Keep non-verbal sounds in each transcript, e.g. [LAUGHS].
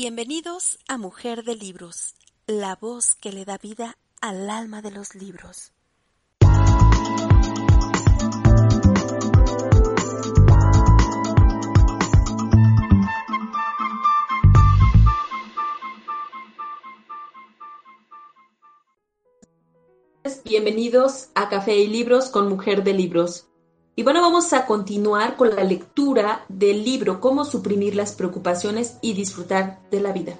Bienvenidos a Mujer de Libros, la voz que le da vida al alma de los libros. Bienvenidos a Café y Libros con Mujer de Libros. Y bueno, vamos a continuar con la lectura del libro Cómo suprimir las preocupaciones y disfrutar de la vida.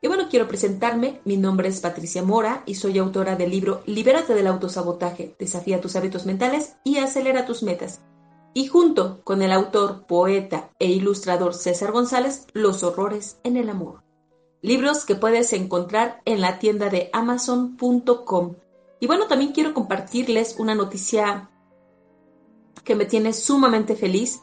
Y bueno, quiero presentarme. Mi nombre es Patricia Mora y soy autora del libro Libérate del autosabotaje, desafía tus hábitos mentales y acelera tus metas. Y junto con el autor, poeta e ilustrador César González, Los horrores en el amor. Libros que puedes encontrar en la tienda de amazon.com. Y bueno, también quiero compartirles una noticia que me tiene sumamente feliz.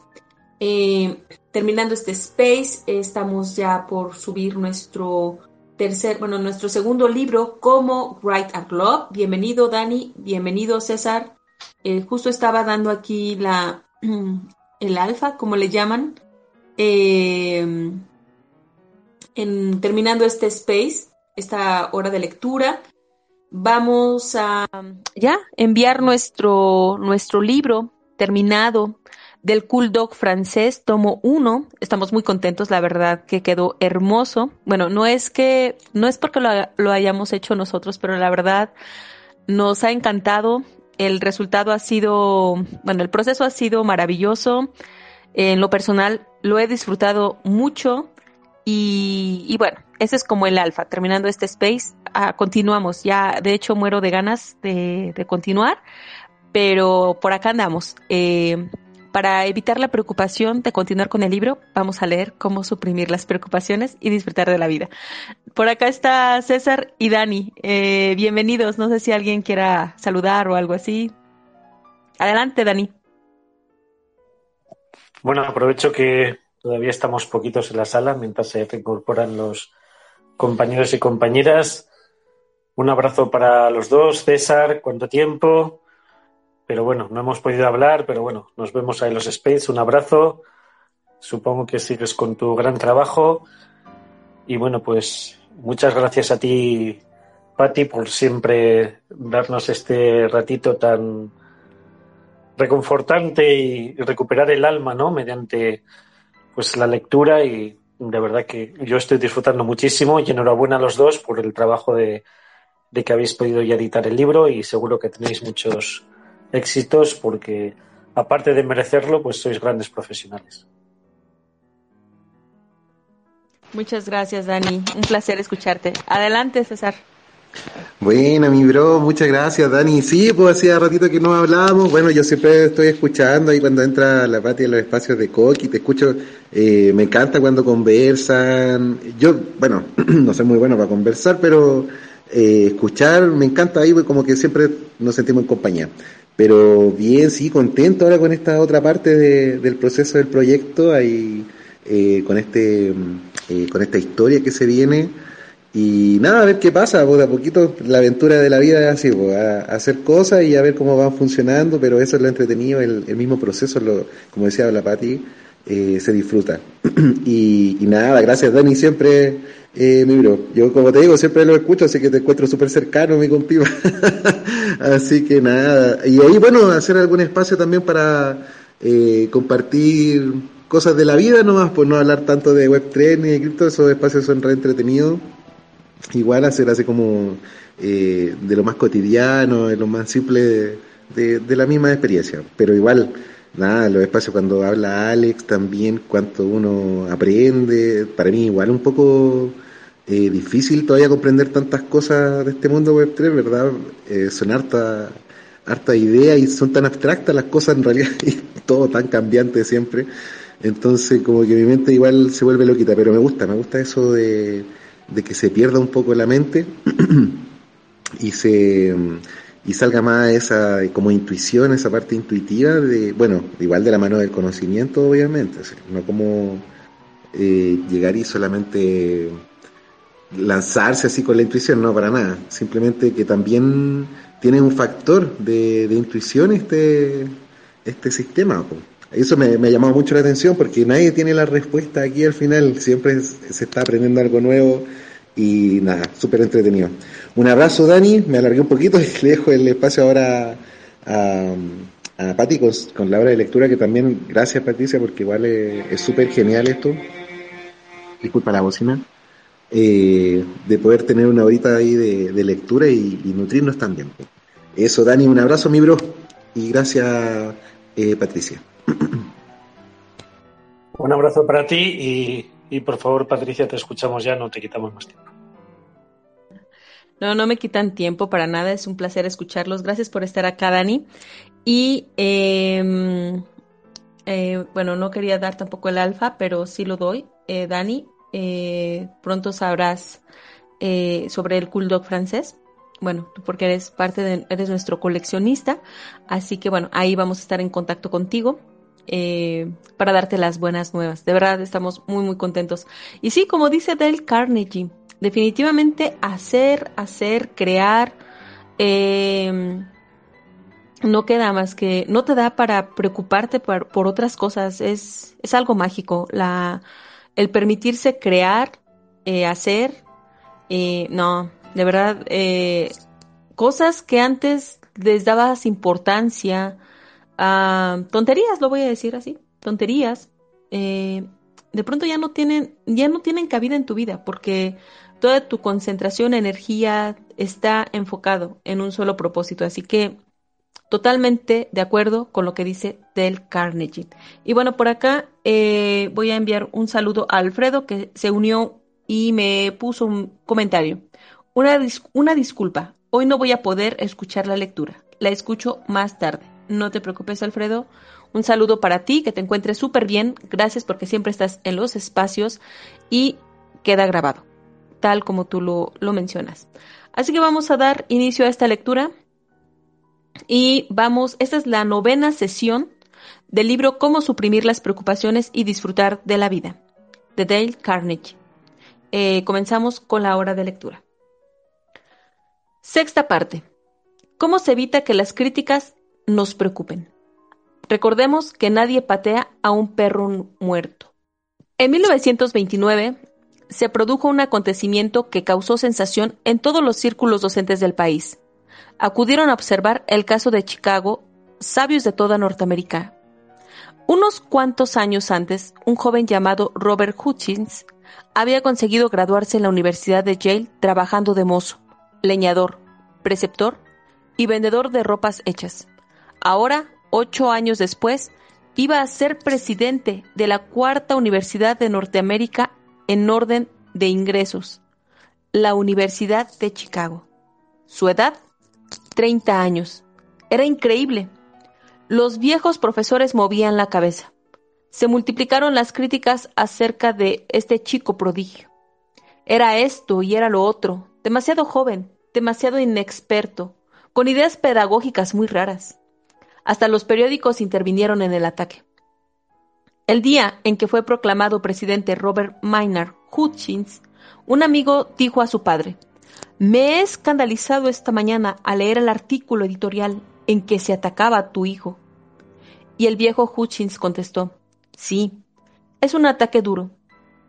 Eh, terminando este space, estamos ya por subir nuestro tercer, bueno, nuestro segundo libro, como Write a Love. Bienvenido, Dani. Bienvenido, César. Eh, justo estaba dando aquí la, [CLEARS THROAT] el alfa, como le llaman, eh, en, terminando este space, esta hora de lectura. Vamos a ya enviar nuestro, nuestro libro terminado del Cool Dog francés, tomo uno. Estamos muy contentos, la verdad que quedó hermoso. Bueno, no es que, no es porque lo, hayamos hecho nosotros, pero la verdad nos ha encantado. El resultado ha sido, bueno, el proceso ha sido maravilloso. En lo personal lo he disfrutado mucho y, bueno, ese es como el alfa. Terminando este space, ah, continuamos. Ya, de hecho, muero de ganas de, de continuar pero por acá andamos. Eh, para evitar la preocupación de continuar con el libro, vamos a leer cómo suprimir las preocupaciones y disfrutar de la vida. Por acá está César y Dani. Eh, bienvenidos. No sé si alguien quiera saludar o algo así. Adelante, Dani. Bueno, aprovecho que todavía estamos poquitos en la sala mientras se incorporan los compañeros y compañeras. Un abrazo para los dos. César, ¿cuánto tiempo? Pero bueno, no hemos podido hablar, pero bueno, nos vemos ahí los Space. Un abrazo. Supongo que sigues con tu gran trabajo. Y bueno, pues muchas gracias a ti, Patti, por siempre darnos este ratito tan reconfortante y recuperar el alma, ¿no? Mediante pues la lectura y de verdad que yo estoy disfrutando muchísimo y enhorabuena a los dos por el trabajo de, de que habéis podido ya editar el libro y seguro que tenéis muchos éxitos porque aparte de merecerlo, pues sois grandes profesionales. Muchas gracias, Dani. Un placer escucharte. Adelante, César. Buena, mi bro, muchas gracias, Dani. Sí, pues hacía ratito que no hablábamos. Bueno, yo siempre estoy escuchando ahí cuando entra la Pati en los espacios de Coqui, te escucho. Eh, me encanta cuando conversan. Yo, bueno, [CLEARS THROAT] no soy muy bueno para conversar, pero eh, escuchar me encanta ahí, como que siempre nos sentimos en compañía. Pero bien, sí, contento ahora con esta otra parte del proceso del proyecto, ahí, eh, con, este, eh, con esta historia que se viene. Y nada, a ver qué pasa, pues a poquito la aventura de la vida es así, pues, a, hacer cosas y a ver cómo van funcionando, pero eso es lo entretenido, el, el mismo proceso, lo, como decía la Pati, eh, se disfruta. [CLEARS THROAT] y, nada, gracias Dani, siempre eh, mi bro. Yo como te digo, siempre lo escucho, así que te encuentro súper cercano, mi compiba. [LAUGHS] así que nada. Y ahí, bueno, hacer algún espacio también para eh, compartir cosas de la vida nomás, pues no hablar tanto de Web3 ni de cripto, esos espacios son re entretenidos. Igual hacer así como eh, de lo más cotidiano, de lo más simple de la misma experiencia. Pero igual nada, los espacios cuando habla Alex también, cuánto uno aprende, para mí igual un poco eh, difícil todavía comprender tantas cosas de este mundo web 3, ¿verdad? Eh, son harta, harta idea y son tan abstractas las cosas en realidad [LAUGHS] y todo tan cambiante siempre. Entonces como que mi mente igual se vuelve loquita, pero me gusta, me gusta eso de, de que se pierda un poco la mente [CLEARS THROAT] y se y salga más esa como intuición, esa parte intuitiva de, bueno, igual de la mano del conocimiento, obviamente, no como eh, llegar y solamente lanzarse así con la intuición, no, para nada, simplemente que también tiene un factor de, intuición este, este sistema. Eso me, me ha llamado mucho la atención porque nadie tiene la respuesta aquí al final, siempre se está aprendiendo algo nuevo y nada, súper entretenido. Un abrazo Dani, me alargué un poquito [LAUGHS] y le dejo el espacio ahora a, a Pati con, la hora de lectura que también, gracias Patricia porque igual es súper genial esto. Disculpa la bocina. Eh, de poder tener una horita ahí de, lectura y, nutrirnos también. Eso, Dani, un abrazo, mi bro. Y gracias, eh, Patricia. Un abrazo para ti y, por favor, Patricia, te escuchamos ya, no te quitamos más tiempo. No, no me quitan tiempo para nada, es un placer escucharlos. Gracias por estar acá, Dani. Y em, eh, bueno, no quería dar tampoco el alfa, pero sí lo doy. Dani, eh, pronto sabrás eh, sobre el Cool Dog francés. Bueno, porque eres parte de, eres nuestro coleccionista, así que bueno, ahí vamos a estar en contacto contigo eh, para darte las buenas nuevas. De verdad, estamos muy, muy contentos. Y sí, como dice Dale Carnegie, definitivamente hacer, hacer, crear, no queda más que, no te da para preocuparte por, por otras cosas, es, es algo mágico. La, el permitirse crear, eh, hacer, eh, no, de verdad, eh, cosas que antes les dabas importancia, a tonterías, lo voy a decir así, tonterías, de pronto ya no tienen, ya no tienen cabida en tu vida, porque toda tu concentración, energía está enfocado en un solo propósito. Así que Totalmente de acuerdo con lo que dice Del Carnegie. Y bueno, por acá eh, voy a enviar un saludo a Alfredo que se unió y me puso un comentario. Una, una disculpa, hoy no voy a poder escuchar la lectura. La escucho más tarde. No te preocupes, Alfredo. Un saludo para ti, que te encuentres súper bien. Gracias porque siempre estás en los espacios y queda grabado, tal como tú lo, lo mencionas. Así que vamos a dar inicio a esta lectura. Y vamos, esta es la novena sesión del libro Cómo suprimir las preocupaciones y disfrutar de la vida, de Dale Carnegie. Eh, comenzamos con la hora de lectura. Sexta parte. ¿Cómo se evita que las críticas nos preocupen? Recordemos que nadie patea a un perro muerto. En 1929 se produjo un acontecimiento que causó sensación en todos los círculos docentes del país acudieron a observar el caso de Chicago sabios de toda Norteamérica. Unos cuantos años antes, un joven llamado Robert Hutchins había conseguido graduarse en la Universidad de Yale trabajando de mozo, leñador, preceptor y vendedor de ropas hechas. Ahora, ocho años después, iba a ser presidente de la cuarta universidad de Norteamérica en orden de ingresos, la Universidad de Chicago. Su edad, 30 años. Era increíble. Los viejos profesores movían la cabeza. Se multiplicaron las críticas acerca de este chico prodigio. Era esto y era lo otro, demasiado joven, demasiado inexperto, con ideas pedagógicas muy raras. Hasta los periódicos intervinieron en el ataque. El día en que fue proclamado presidente Robert Maynard Hutchins, un amigo dijo a su padre, me he escandalizado esta mañana al leer el artículo editorial en que se atacaba a tu hijo. Y el viejo Hutchins contestó, sí, es un ataque duro,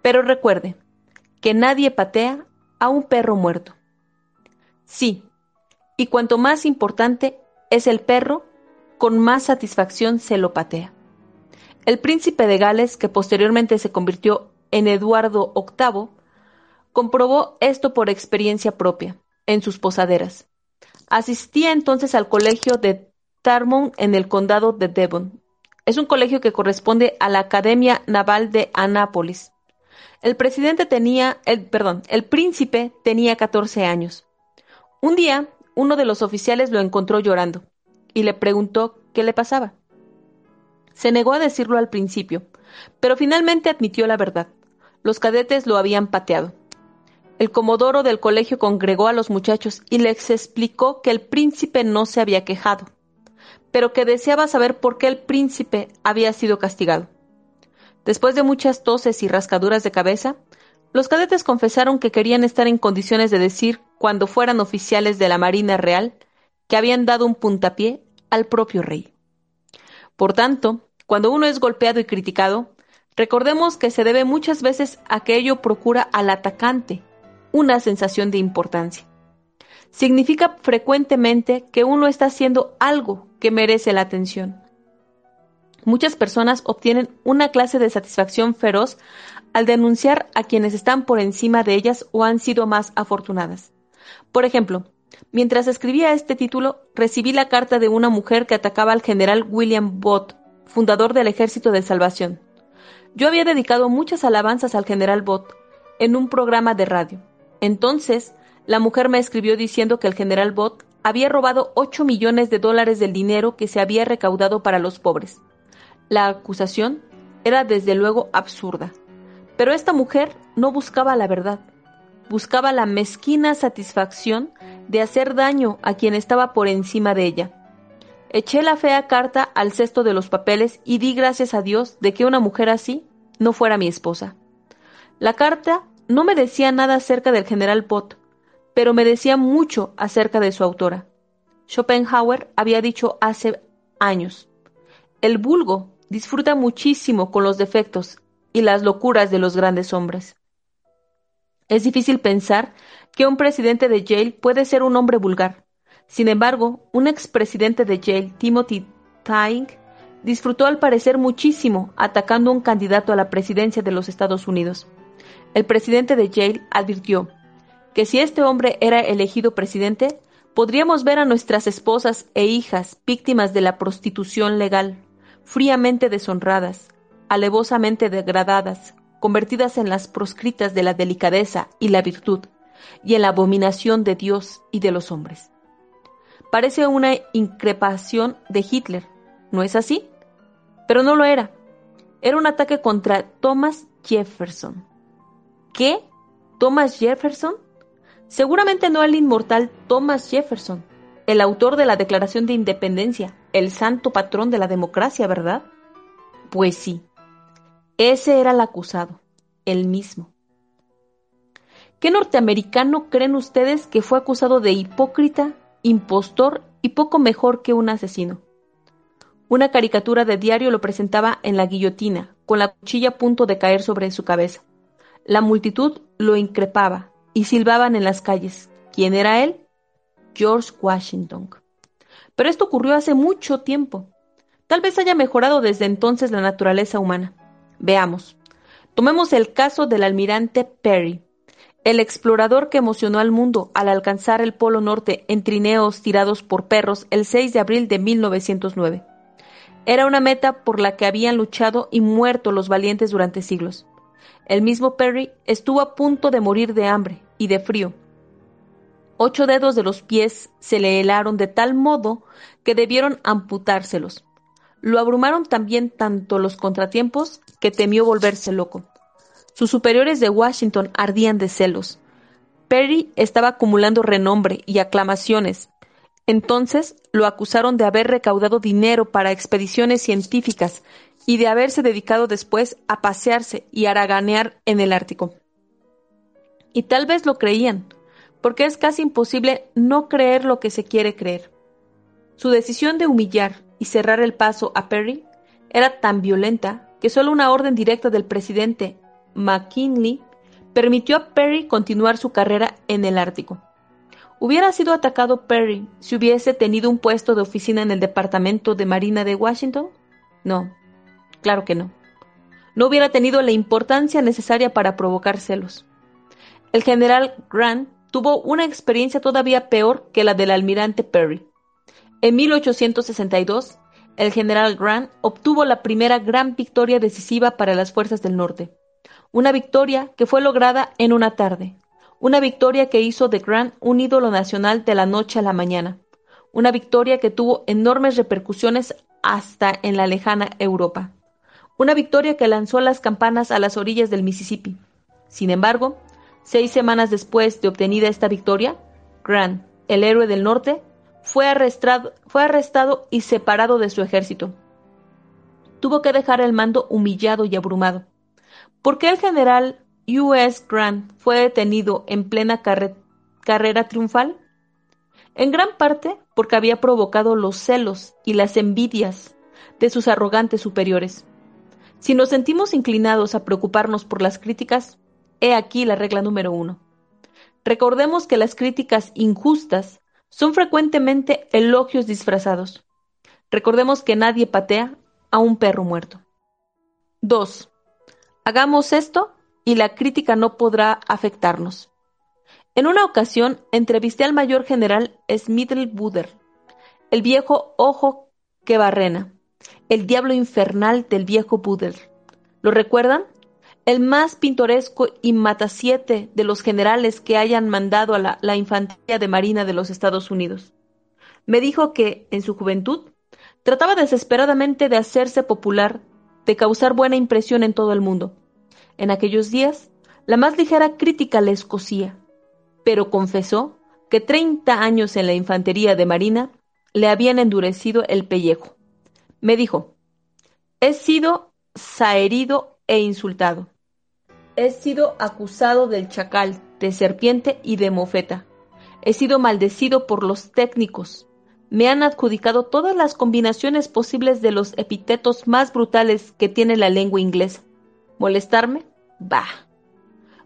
pero recuerde que nadie patea a un perro muerto. Sí, y cuanto más importante es el perro, con más satisfacción se lo patea. El príncipe de Gales, que posteriormente se convirtió en Eduardo VIII, Comprobó esto por experiencia propia, en sus posaderas. Asistía entonces al colegio de Tarmon en el condado de Devon. Es un colegio que corresponde a la Academia Naval de Anápolis. El presidente tenía, el, perdón, el príncipe tenía 14 años. Un día, uno de los oficiales lo encontró llorando y le preguntó qué le pasaba. Se negó a decirlo al principio, pero finalmente admitió la verdad. Los cadetes lo habían pateado. El comodoro del colegio congregó a los muchachos y les explicó que el príncipe no se había quejado, pero que deseaba saber por qué el príncipe había sido castigado. Después de muchas toses y rascaduras de cabeza, los cadetes confesaron que querían estar en condiciones de decir, cuando fueran oficiales de la Marina Real, que habían dado un puntapié al propio rey. Por tanto, cuando uno es golpeado y criticado, recordemos que se debe muchas veces a que ello procura al atacante una sensación de importancia. Significa frecuentemente que uno está haciendo algo que merece la atención. Muchas personas obtienen una clase de satisfacción feroz al denunciar a quienes están por encima de ellas o han sido más afortunadas. Por ejemplo, mientras escribía este título, recibí la carta de una mujer que atacaba al general William Bott, fundador del Ejército de Salvación. Yo había dedicado muchas alabanzas al general Bott en un programa de radio. Entonces, la mujer me escribió diciendo que el general Bott había robado 8 millones de dólares del dinero que se había recaudado para los pobres. La acusación era desde luego absurda. Pero esta mujer no buscaba la verdad, buscaba la mezquina satisfacción de hacer daño a quien estaba por encima de ella. Eché la fea carta al cesto de los papeles y di gracias a Dios de que una mujer así no fuera mi esposa. La carta no me decía nada acerca del general Pott, pero me decía mucho acerca de su autora. Schopenhauer había dicho hace años, el vulgo disfruta muchísimo con los defectos y las locuras de los grandes hombres. Es difícil pensar que un presidente de Yale puede ser un hombre vulgar. Sin embargo, un expresidente de Yale, Timothy Tyng, disfrutó al parecer muchísimo atacando a un candidato a la presidencia de los Estados Unidos. El presidente de Yale advirtió que si este hombre era elegido presidente, podríamos ver a nuestras esposas e hijas víctimas de la prostitución legal, fríamente deshonradas, alevosamente degradadas, convertidas en las proscritas de la delicadeza y la virtud, y en la abominación de Dios y de los hombres. Parece una increpación de Hitler, ¿no es así? Pero no lo era. Era un ataque contra Thomas Jefferson. ¿Qué? ¿Thomas Jefferson? Seguramente no el inmortal Thomas Jefferson, el autor de la Declaración de Independencia, el santo patrón de la democracia, ¿verdad? Pues sí, ese era el acusado, el mismo. ¿Qué norteamericano creen ustedes que fue acusado de hipócrita, impostor y poco mejor que un asesino? Una caricatura de diario lo presentaba en la guillotina, con la cuchilla a punto de caer sobre su cabeza. La multitud lo increpaba y silbaban en las calles. ¿Quién era él? George Washington. Pero esto ocurrió hace mucho tiempo. Tal vez haya mejorado desde entonces la naturaleza humana. Veamos. Tomemos el caso del almirante Perry, el explorador que emocionó al mundo al alcanzar el Polo Norte en trineos tirados por perros el 6 de abril de 1909. Era una meta por la que habían luchado y muerto los valientes durante siglos. El mismo Perry estuvo a punto de morir de hambre y de frío. Ocho dedos de los pies se le helaron de tal modo que debieron amputárselos. Lo abrumaron también tanto los contratiempos que temió volverse loco. Sus superiores de Washington ardían de celos. Perry estaba acumulando renombre y aclamaciones. Entonces lo acusaron de haber recaudado dinero para expediciones científicas y de haberse dedicado después a pasearse y haraganear en el Ártico. Y tal vez lo creían, porque es casi imposible no creer lo que se quiere creer. Su decisión de humillar y cerrar el paso a Perry era tan violenta que solo una orden directa del presidente McKinley permitió a Perry continuar su carrera en el Ártico. ¿Hubiera sido atacado Perry si hubiese tenido un puesto de oficina en el Departamento de Marina de Washington? No, claro que no. No hubiera tenido la importancia necesaria para provocar celos. El general Grant tuvo una experiencia todavía peor que la del almirante Perry. En 1862, el general Grant obtuvo la primera gran victoria decisiva para las fuerzas del norte. Una victoria que fue lograda en una tarde. Una victoria que hizo de Grant un ídolo nacional de la noche a la mañana. Una victoria que tuvo enormes repercusiones hasta en la lejana Europa. Una victoria que lanzó las campanas a las orillas del Mississippi. Sin embargo, seis semanas después de obtenida esta victoria, Grant, el héroe del norte, fue arrestado, fue arrestado y separado de su ejército. Tuvo que dejar el mando humillado y abrumado. ¿Por qué el general U.S. Grant fue detenido en plena carrera triunfal? En gran parte porque había provocado los celos y las envidias de sus arrogantes superiores. Si nos sentimos inclinados a preocuparnos por las críticas, he aquí la regla número uno. Recordemos que las críticas injustas son frecuentemente elogios disfrazados. Recordemos que nadie patea a un perro muerto. 2. Hagamos esto y la crítica no podrá afectarnos. En una ocasión entrevisté al mayor general Buder, el viejo ojo que barrena, el diablo infernal del viejo Buder. ¿Lo recuerdan? El más pintoresco y matasiete de los generales que hayan mandado a la, la infantería de marina de los Estados Unidos. Me dijo que, en su juventud, trataba desesperadamente de hacerse popular, de causar buena impresión en todo el mundo. En aquellos días, la más ligera crítica le escocía pero confesó que treinta años en la infantería de marina le habían endurecido el pellejo. Me dijo, he sido saherido e insultado. He sido acusado del chacal, de serpiente y de mofeta. He sido maldecido por los técnicos. Me han adjudicado todas las combinaciones posibles de los epítetos más brutales que tiene la lengua inglesa. ¿Molestarme? Bah.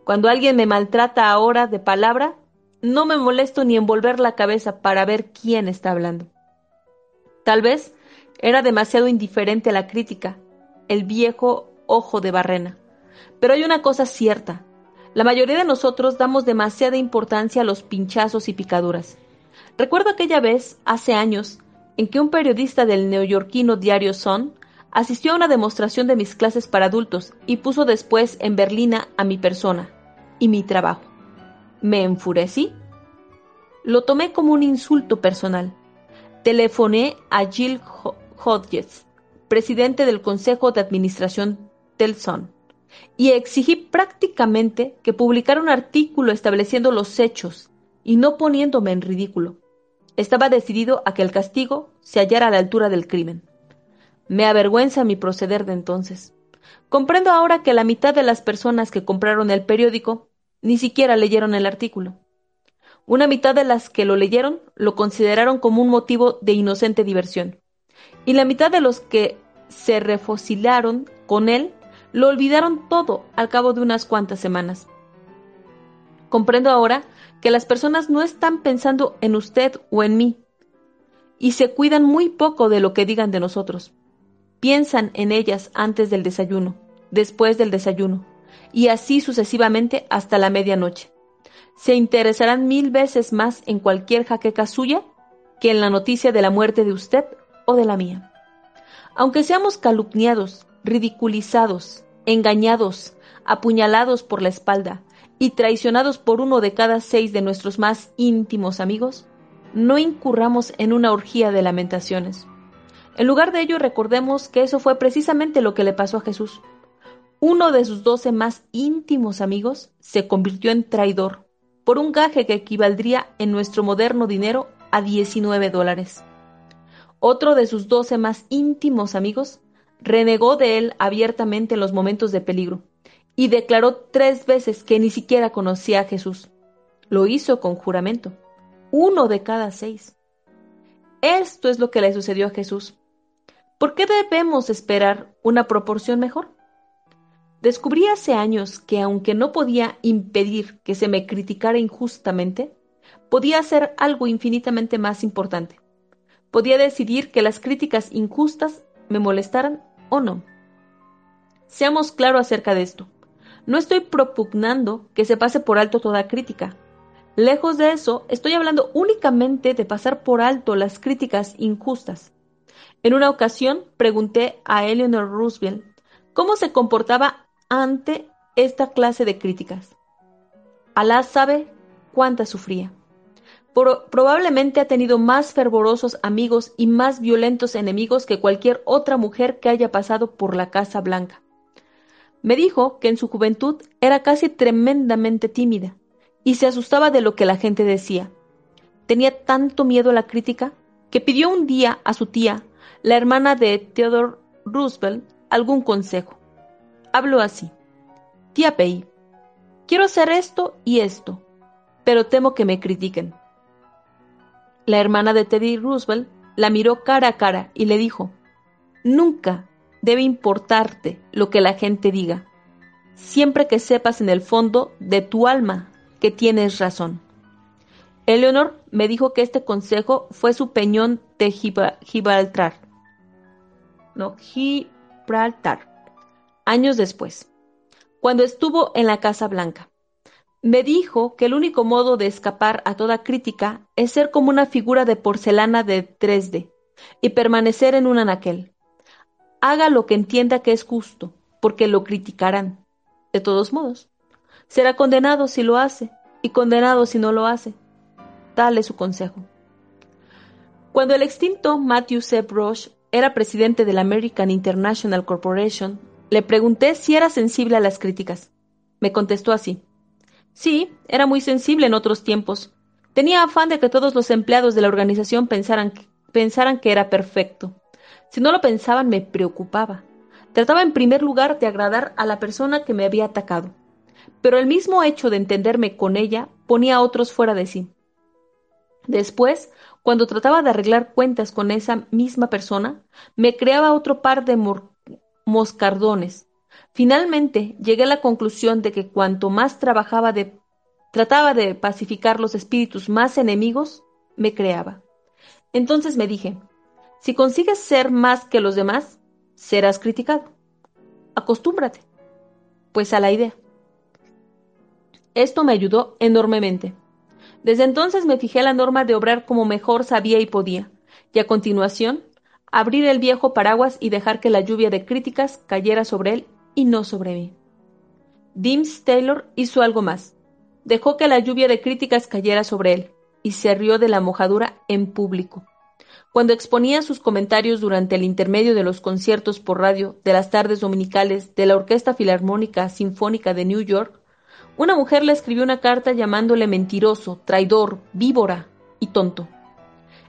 Cuando alguien me maltrata ahora de palabra, no me molesto ni envolver la cabeza para ver quién está hablando. Tal vez era demasiado indiferente a la crítica, el viejo ojo de barrena. Pero hay una cosa cierta. La mayoría de nosotros damos demasiada importancia a los pinchazos y picaduras. Recuerdo aquella vez, hace años, en que un periodista del neoyorquino diario Sun asistió a una demostración de mis clases para adultos y puso después en berlina a mi persona y mi trabajo. Me enfurecí. Lo tomé como un insulto personal. Telefoné a Jill Hodges, presidente del Consejo de Administración del Sun, y exigí prácticamente que publicara un artículo estableciendo los hechos y no poniéndome en ridículo. Estaba decidido a que el castigo se hallara a la altura del crimen. Me avergüenza mi proceder de entonces. Comprendo ahora que la mitad de las personas que compraron el periódico ni siquiera leyeron el artículo. Una mitad de las que lo leyeron lo consideraron como un motivo de inocente diversión, y la mitad de los que se refocilaron con él lo olvidaron todo al cabo de unas cuantas semanas. Comprendo ahora que las personas no están pensando en usted o en mí, y se cuidan muy poco de lo que digan de nosotros. Piensan en ellas antes del desayuno, después del desayuno, y así sucesivamente hasta la medianoche. Se interesarán mil veces más en cualquier jaqueca suya que en la noticia de la muerte de usted o de la mía. Aunque seamos calumniados, ridiculizados, engañados, apuñalados por la espalda y traicionados por uno de cada seis de nuestros más íntimos amigos, no incurramos en una orgía de lamentaciones. En lugar de ello, recordemos que eso fue precisamente lo que le pasó a Jesús. Uno de sus doce más íntimos amigos se convirtió en traidor por un gaje que equivaldría en nuestro moderno dinero a 19 dólares. Otro de sus doce más íntimos amigos renegó de él abiertamente en los momentos de peligro y declaró tres veces que ni siquiera conocía a Jesús. Lo hizo con juramento. Uno de cada seis. Esto es lo que le sucedió a Jesús. ¿Por qué debemos esperar una proporción mejor? Descubrí hace años que aunque no podía impedir que se me criticara injustamente, podía hacer algo infinitamente más importante. Podía decidir que las críticas injustas me molestaran o no. Seamos claros acerca de esto. No estoy propugnando que se pase por alto toda crítica. Lejos de eso, estoy hablando únicamente de pasar por alto las críticas injustas. En una ocasión pregunté a Eleanor Roosevelt cómo se comportaba ante esta clase de críticas. Alá sabe cuánta sufría. probablemente ha tenido más fervorosos amigos y más violentos enemigos que cualquier otra mujer que haya pasado por la Casa Blanca. Me dijo que en su juventud era casi tremendamente tímida y se asustaba de lo que la gente decía. Tenía tanto miedo a la crítica que pidió un día a su tía, la hermana de Theodore Roosevelt, algún consejo. Hablo así. Tía Pei, quiero hacer esto y esto, pero temo que me critiquen. La hermana de Teddy Roosevelt la miró cara a cara y le dijo, Nunca debe importarte lo que la gente diga, siempre que sepas en el fondo de tu alma que tienes razón. Eleonor me dijo que este consejo fue su peñón de Gibraltar. No, Gibraltar. Años después, cuando estuvo en la Casa Blanca. Me dijo que el único modo de escapar a toda crítica es ser como una figura de porcelana de 3D y permanecer en un anaquel. Haga lo que entienda que es justo, porque lo criticarán. De todos modos, será condenado si lo hace y condenado si no lo hace. Tal es su consejo. Cuando el extinto Matthew C. Brush era presidente de la American International Corporation, le pregunté si era sensible a las críticas. Me contestó así. Sí, era muy sensible en otros tiempos. Tenía afán de que todos los empleados de la organización pensaran pensaran que era perfecto. Si no lo pensaban, me preocupaba. Trataba en primer lugar de agradar a la persona que me había atacado. Pero el mismo hecho de entenderme con ella ponía a otros fuera de sí. Después, cuando trataba de arreglar cuentas con esa misma persona, me creaba otro par de moscardones, Finalmente, llegué a la conclusión de que cuanto más trabajaba de trataba de pacificar los espíritus más enemigos, me creaba. Entonces me dije, si consigues ser más que los demás, serás criticado. Acostúmbrate, pues a la idea. Esto me ayudó enormemente. Desde entonces me fijé la norma de obrar como mejor sabía y podía, y a continuación, abrir el viejo paraguas y dejar que la lluvia de críticas cayera sobre él y no sobre mí. Dims Taylor hizo algo más. Dejó que la lluvia de críticas cayera sobre él y se rió de la mojadura en público. Cuando exponía sus comentarios durante el intermedio de los conciertos por radio de las tardes dominicales de la Orquesta Filarmónica Sinfónica de New York, una mujer le escribió una carta llamándole mentiroso, traidor, víbora y tonto.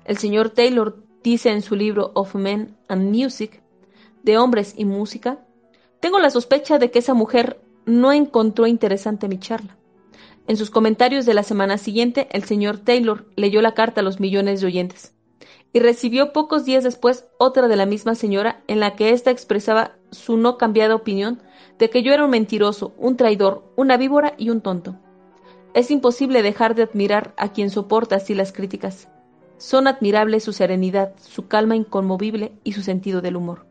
El señor Taylor dice en su libro Of Men and Music, de hombres y música, tengo la sospecha de que esa mujer no encontró interesante mi charla. En sus comentarios de la semana siguiente, el señor Taylor leyó la carta a los millones de oyentes y recibió pocos días después otra de la misma señora en la que ésta expresaba su no cambiada opinión de que yo era un mentiroso, un traidor, una víbora y un tonto. Es imposible dejar de admirar a quien soporta así las críticas. Son admirables su serenidad, su calma inconmovible y su sentido del humor.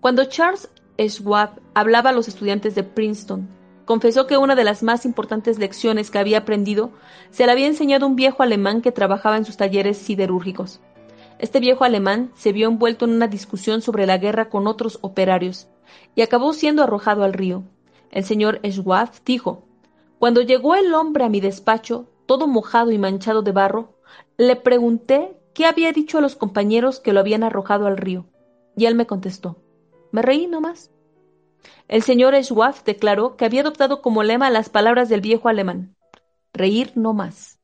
Cuando Charles Schwab hablaba a los estudiantes de Princeton, confesó que una de las más importantes lecciones que había aprendido se la había enseñado un viejo alemán que trabajaba en sus talleres siderúrgicos. Este viejo alemán se vio envuelto en una discusión sobre la guerra con otros operarios y acabó siendo arrojado al río. El señor Schwab dijo, Cuando llegó el hombre a mi despacho, todo mojado y manchado de barro, le pregunté qué había dicho a los compañeros que lo habían arrojado al río, y él me contestó, me reí nomás. El señor Schwab declaró que había adoptado como lema las palabras del viejo alemán. Reír no más.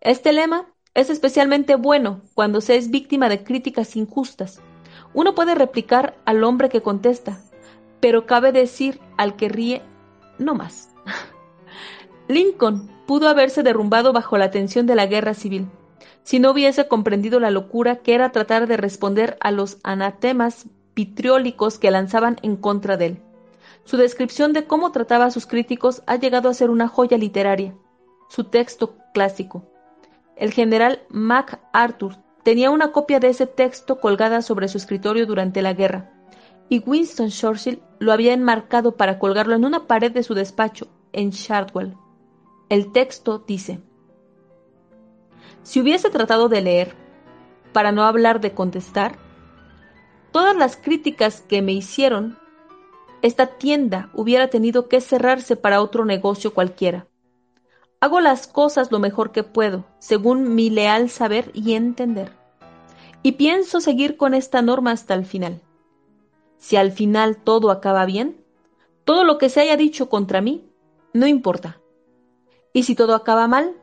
Este lema es especialmente bueno cuando se es víctima de críticas injustas. Uno puede replicar al hombre que contesta, pero cabe decir al que ríe no más. [LAUGHS] Lincoln pudo haberse derrumbado bajo la tensión de la guerra civil, si no hubiese comprendido la locura que era tratar de responder a los anatemas vitriólicos que lanzaban en contra de él. Su descripción de cómo trataba a sus críticos ha llegado a ser una joya literaria. Su texto clásico. El general MacArthur tenía una copia de ese texto colgada sobre su escritorio durante la guerra, y Winston Churchill lo había enmarcado para colgarlo en una pared de su despacho en Shardwell. El texto dice, si hubiese tratado de leer, para no hablar de contestar, todas las críticas que me hicieron, esta tienda hubiera tenido que cerrarse para otro negocio cualquiera. Hago las cosas lo mejor que puedo, según mi leal saber y entender. Y pienso seguir con esta norma hasta el final. Si al final todo acaba bien, todo lo que se haya dicho contra mí, no importa. Y si todo acaba mal,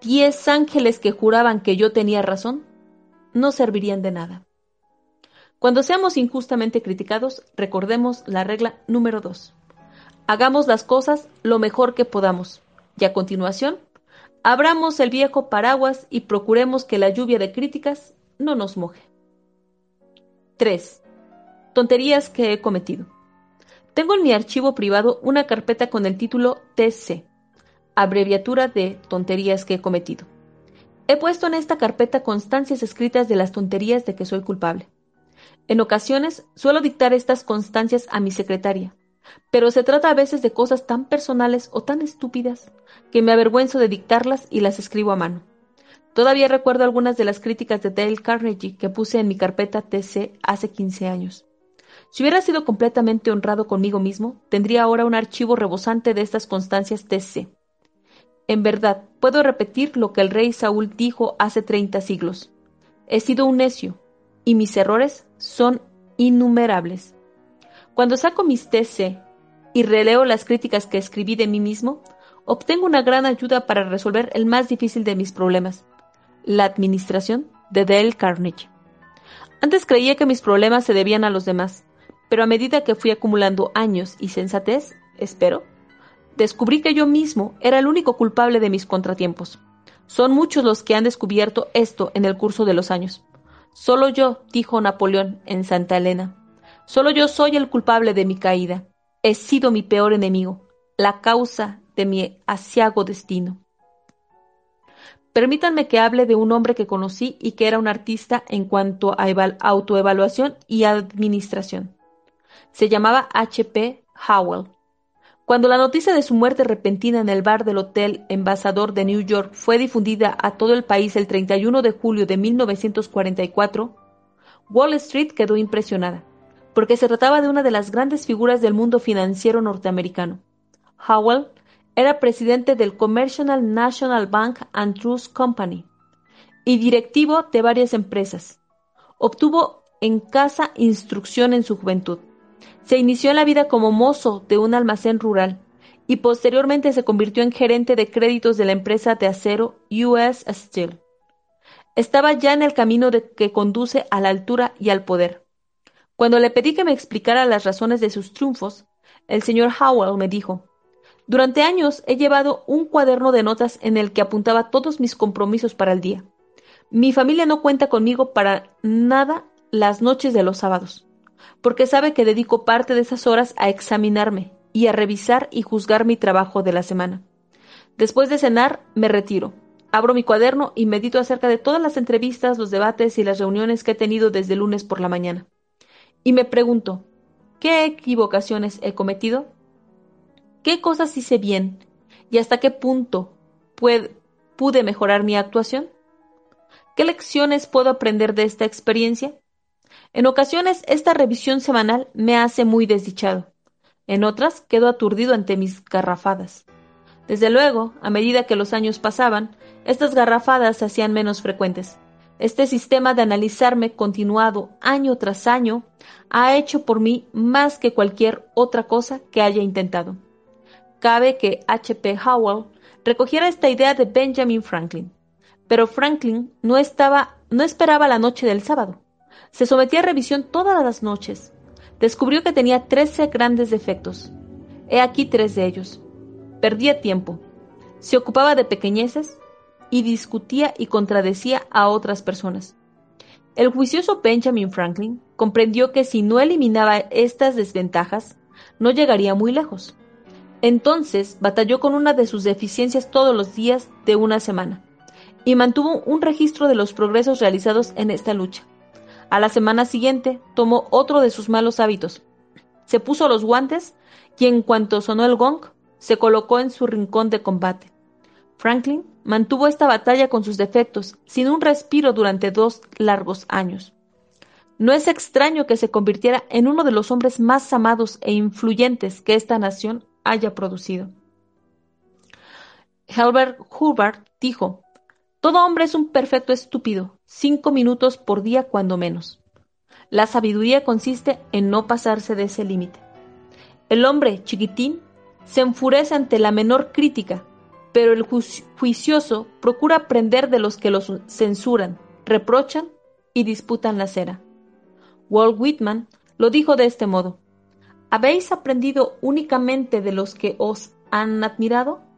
diez ángeles que juraban que yo tenía razón, no servirían de nada. Cuando seamos injustamente criticados, recordemos la regla número dos. Hagamos las cosas lo mejor que podamos. Y a continuación, abramos el viejo paraguas y procuremos que la lluvia de críticas no nos moje. 3. Tonterías que he cometido. Tengo en mi archivo privado una carpeta con el título TC, abreviatura de tonterías que he cometido. He puesto en esta carpeta constancias escritas de las tonterías de que soy culpable. En ocasiones suelo dictar estas constancias a mi secretaria, pero se trata a veces de cosas tan personales o tan estúpidas que me avergüenzo de dictarlas y las escribo a mano. Todavía recuerdo algunas de las críticas de Dale Carnegie que puse en mi carpeta TC hace 15 años. Si hubiera sido completamente honrado conmigo mismo, tendría ahora un archivo rebosante de estas constancias TC. En verdad, puedo repetir lo que el rey Saúl dijo hace treinta siglos. He sido un necio, y mis errores son innumerables. Cuando saco mis TC y releo las críticas que escribí de mí mismo, obtengo una gran ayuda para resolver el más difícil de mis problemas, la administración de Dale Carnegie. Antes creía que mis problemas se debían a los demás, pero a medida que fui acumulando años y sensatez, espero, descubrí que yo mismo era el único culpable de mis contratiempos. Son muchos los que han descubierto esto en el curso de los años. Solo yo, dijo Napoleón en Santa Elena, solo yo soy el culpable de mi caída. He sido mi peor enemigo, la causa de mi asiago destino. Permítanme que hable de un hombre que conocí y que era un artista en cuanto a autoevaluación y administración. Se llamaba H.P. Howell. Cuando la noticia de su muerte repentina en el bar del Hotel Embajador de New York fue difundida a todo el país el 31 de julio de 1944, Wall Street quedó impresionada, porque se trataba de una de las grandes figuras del mundo financiero norteamericano. Howell era presidente del Commercial National Bank and Trust Company y directivo de varias empresas. Obtuvo en casa instrucción en su juventud. Se inició en la vida como mozo de un almacén rural y posteriormente se convirtió en gerente de créditos de la empresa de acero US Steel. Estaba ya en el camino que conduce a la altura y al poder. Cuando le pedí que me explicara las razones de sus triunfos, el señor Howell me dijo, durante años he llevado un cuaderno de notas en el que apuntaba todos mis compromisos para el día. Mi familia no cuenta conmigo para nada las noches de los sábados porque sabe que dedico parte de esas horas a examinarme y a revisar y juzgar mi trabajo de la semana. Después de cenar, me retiro. Abro mi cuaderno y medito acerca de todas las entrevistas, los debates y las reuniones que he tenido desde lunes por la mañana. Y me pregunto, ¿qué equivocaciones he cometido? ¿Qué cosas hice bien? ¿Y hasta qué punto pude mejorar mi actuación? ¿Qué lecciones puedo aprender de esta experiencia? En ocasiones esta revisión semanal me hace muy desdichado. En otras quedo aturdido ante mis garrafadas. Desde luego, a medida que los años pasaban, estas garrafadas se hacían menos frecuentes. Este sistema de analizarme continuado año tras año ha hecho por mí más que cualquier otra cosa que haya intentado. Cabe que H. P. Howell recogiera esta idea de Benjamin Franklin, pero Franklin no estaba no esperaba la noche del sábado. Se sometía a revisión todas las noches. Descubrió que tenía trece grandes defectos. He aquí tres de ellos. Perdía tiempo. Se ocupaba de pequeñeces y discutía y contradecía a otras personas. El juicioso Benjamin Franklin comprendió que si no eliminaba estas desventajas, no llegaría muy lejos. Entonces batalló con una de sus deficiencias todos los días de una semana y mantuvo un registro de los progresos realizados en esta lucha. A la semana siguiente tomó otro de sus malos hábitos. Se puso los guantes y en cuanto sonó el gong, se colocó en su rincón de combate. Franklin mantuvo esta batalla con sus defectos, sin un respiro durante dos largos años. No es extraño que se convirtiera en uno de los hombres más amados e influyentes que esta nación haya producido. Helbert Hubbard dijo, Todo hombre es un perfecto estúpido, cinco minutos por día cuando menos. La sabiduría consiste en no pasarse de ese límite. El hombre chiquitín se enfurece ante la menor crítica, pero el juicioso procura aprender de los que los censuran, reprochan y disputan la cera. Walt Whitman lo dijo de este modo. ¿Habéis aprendido únicamente de los que os han admirado?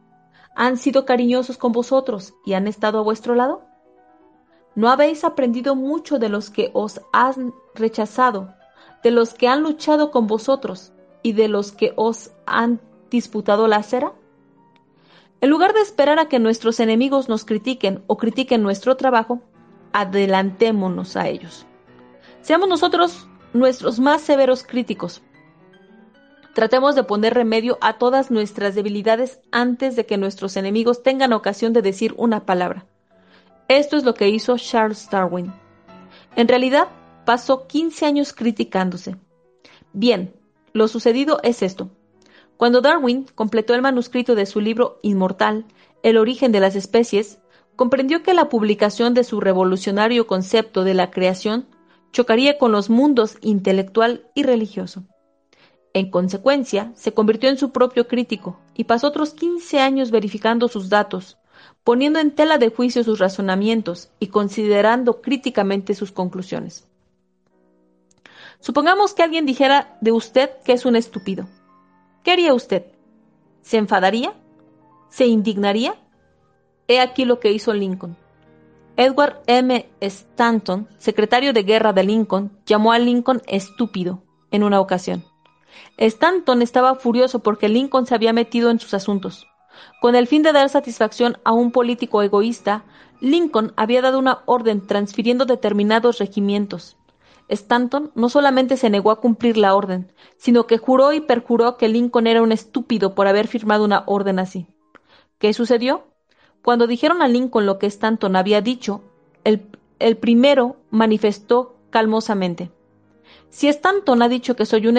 ¿Han sido cariñosos con vosotros y han estado a vuestro lado? ¿No habéis aprendido mucho de los que os han rechazado, de los que han luchado con vosotros y de los que os han disputado la acera? En lugar de esperar a que nuestros enemigos nos critiquen o critiquen nuestro trabajo, adelantémonos a ellos. Seamos nosotros nuestros más severos críticos. Tratemos de poner remedio a todas nuestras debilidades antes de que nuestros enemigos tengan ocasión de decir una palabra. Esto es lo que hizo Charles Darwin. En realidad, pasó 15 años criticándose. Bien, lo sucedido es esto. Cuando Darwin completó el manuscrito de su libro Inmortal, El origen de las especies, comprendió que la publicación de su revolucionario concepto de la creación chocaría con los mundos intelectual y religioso. En consecuencia, se convirtió en su propio crítico y pasó otros 15 años verificando sus datos, poniendo en tela de juicio sus razonamientos y considerando críticamente sus conclusiones. Supongamos que alguien dijera de usted que es un estúpido. ¿Qué haría usted? ¿Se enfadaría? ¿Se indignaría? He aquí lo que hizo Lincoln. Edward M. Stanton, secretario de guerra de Lincoln, llamó a Lincoln estúpido en una ocasión. Stanton estaba furioso porque Lincoln se había metido en sus asuntos. Con el fin de dar satisfacción a un político egoísta, Lincoln había dado una orden transfiriendo determinados regimientos. Stanton no solamente se negó a cumplir la orden, sino que juró y perjuró que Lincoln era un estúpido por haber firmado una orden así. ¿Qué sucedió? Cuando dijeron a Lincoln lo que Stanton había dicho, el, primero manifestó calmosamente. Si Stanton ha dicho que soy un,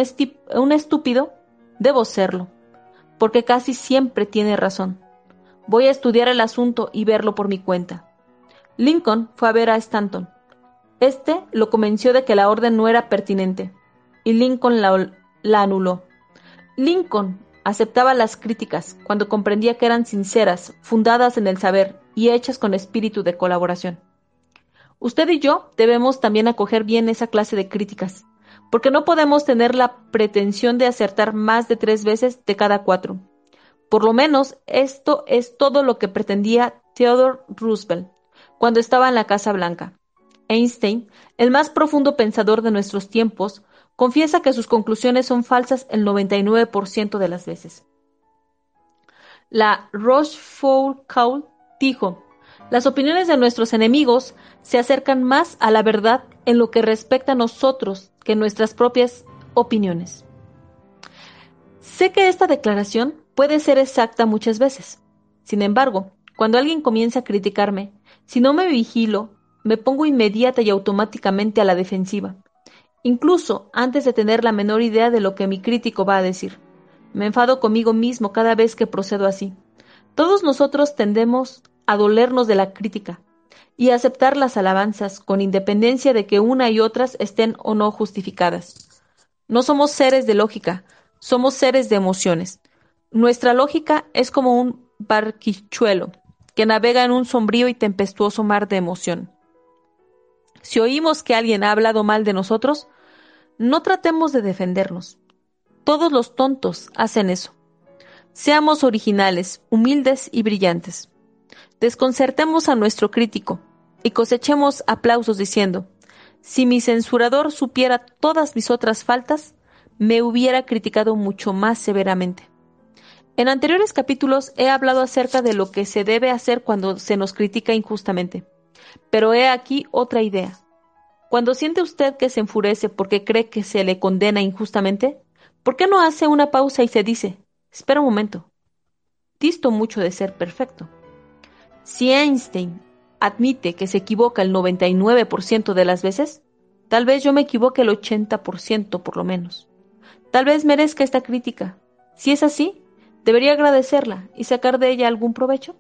estúpido, debo serlo, porque casi siempre tiene razón. Voy a estudiar el asunto y verlo por mi cuenta. Lincoln fue a ver a Stanton. Este lo convenció de que la orden no era pertinente, y Lincoln la anuló. Lincoln Aceptaba las críticas cuando comprendía que eran sinceras, fundadas en el saber y hechas con espíritu de colaboración. Usted y yo debemos también acoger bien esa clase de críticas, porque no podemos tener la pretensión de acertar más de tres veces de cada cuatro. Por lo menos esto es todo lo que pretendía Theodore Roosevelt cuando estaba en la Casa Blanca. Einstein, el más profundo pensador de nuestros tiempos, Confiesa que sus conclusiones son falsas el 99% de las veces. La Rochefoucauld dijo, las opiniones de nuestros enemigos se acercan más a la verdad en lo que respecta a nosotros que nuestras propias opiniones. Sé que esta declaración puede ser exacta muchas veces. Sin embargo, cuando alguien comienza a criticarme, si no me vigilo, me pongo inmediata y automáticamente a la defensiva incluso antes de tener la menor idea de lo que mi crítico va a decir. Me enfado conmigo mismo cada vez que procedo así. Todos nosotros tendemos a dolernos de la crítica y a aceptar las alabanzas con independencia de que una y otras estén o no justificadas. No somos seres de lógica, somos seres de emociones. Nuestra lógica es como un barquichuelo que navega en un sombrío y tempestuoso mar de emoción. Si oímos que alguien ha hablado mal de nosotros, no tratemos de defendernos. Todos los tontos hacen eso. Seamos originales, humildes y brillantes. Desconcertemos a nuestro crítico y cosechemos aplausos diciendo, si mi censurador supiera todas mis otras faltas, me hubiera criticado mucho más severamente. En anteriores capítulos he hablado acerca de lo que se debe hacer cuando se nos critica injustamente, pero he aquí otra idea. Cuando siente usted que se enfurece porque cree que se le condena injustamente, ¿por qué no hace una pausa y se dice, espera un momento, disto mucho de ser perfecto? Si Einstein admite que se equivoca el 99% de las veces, tal vez yo me equivoque el 80% por lo menos. Tal vez merezca esta crítica. Si es así, debería agradecerla y sacar de ella algún provecho.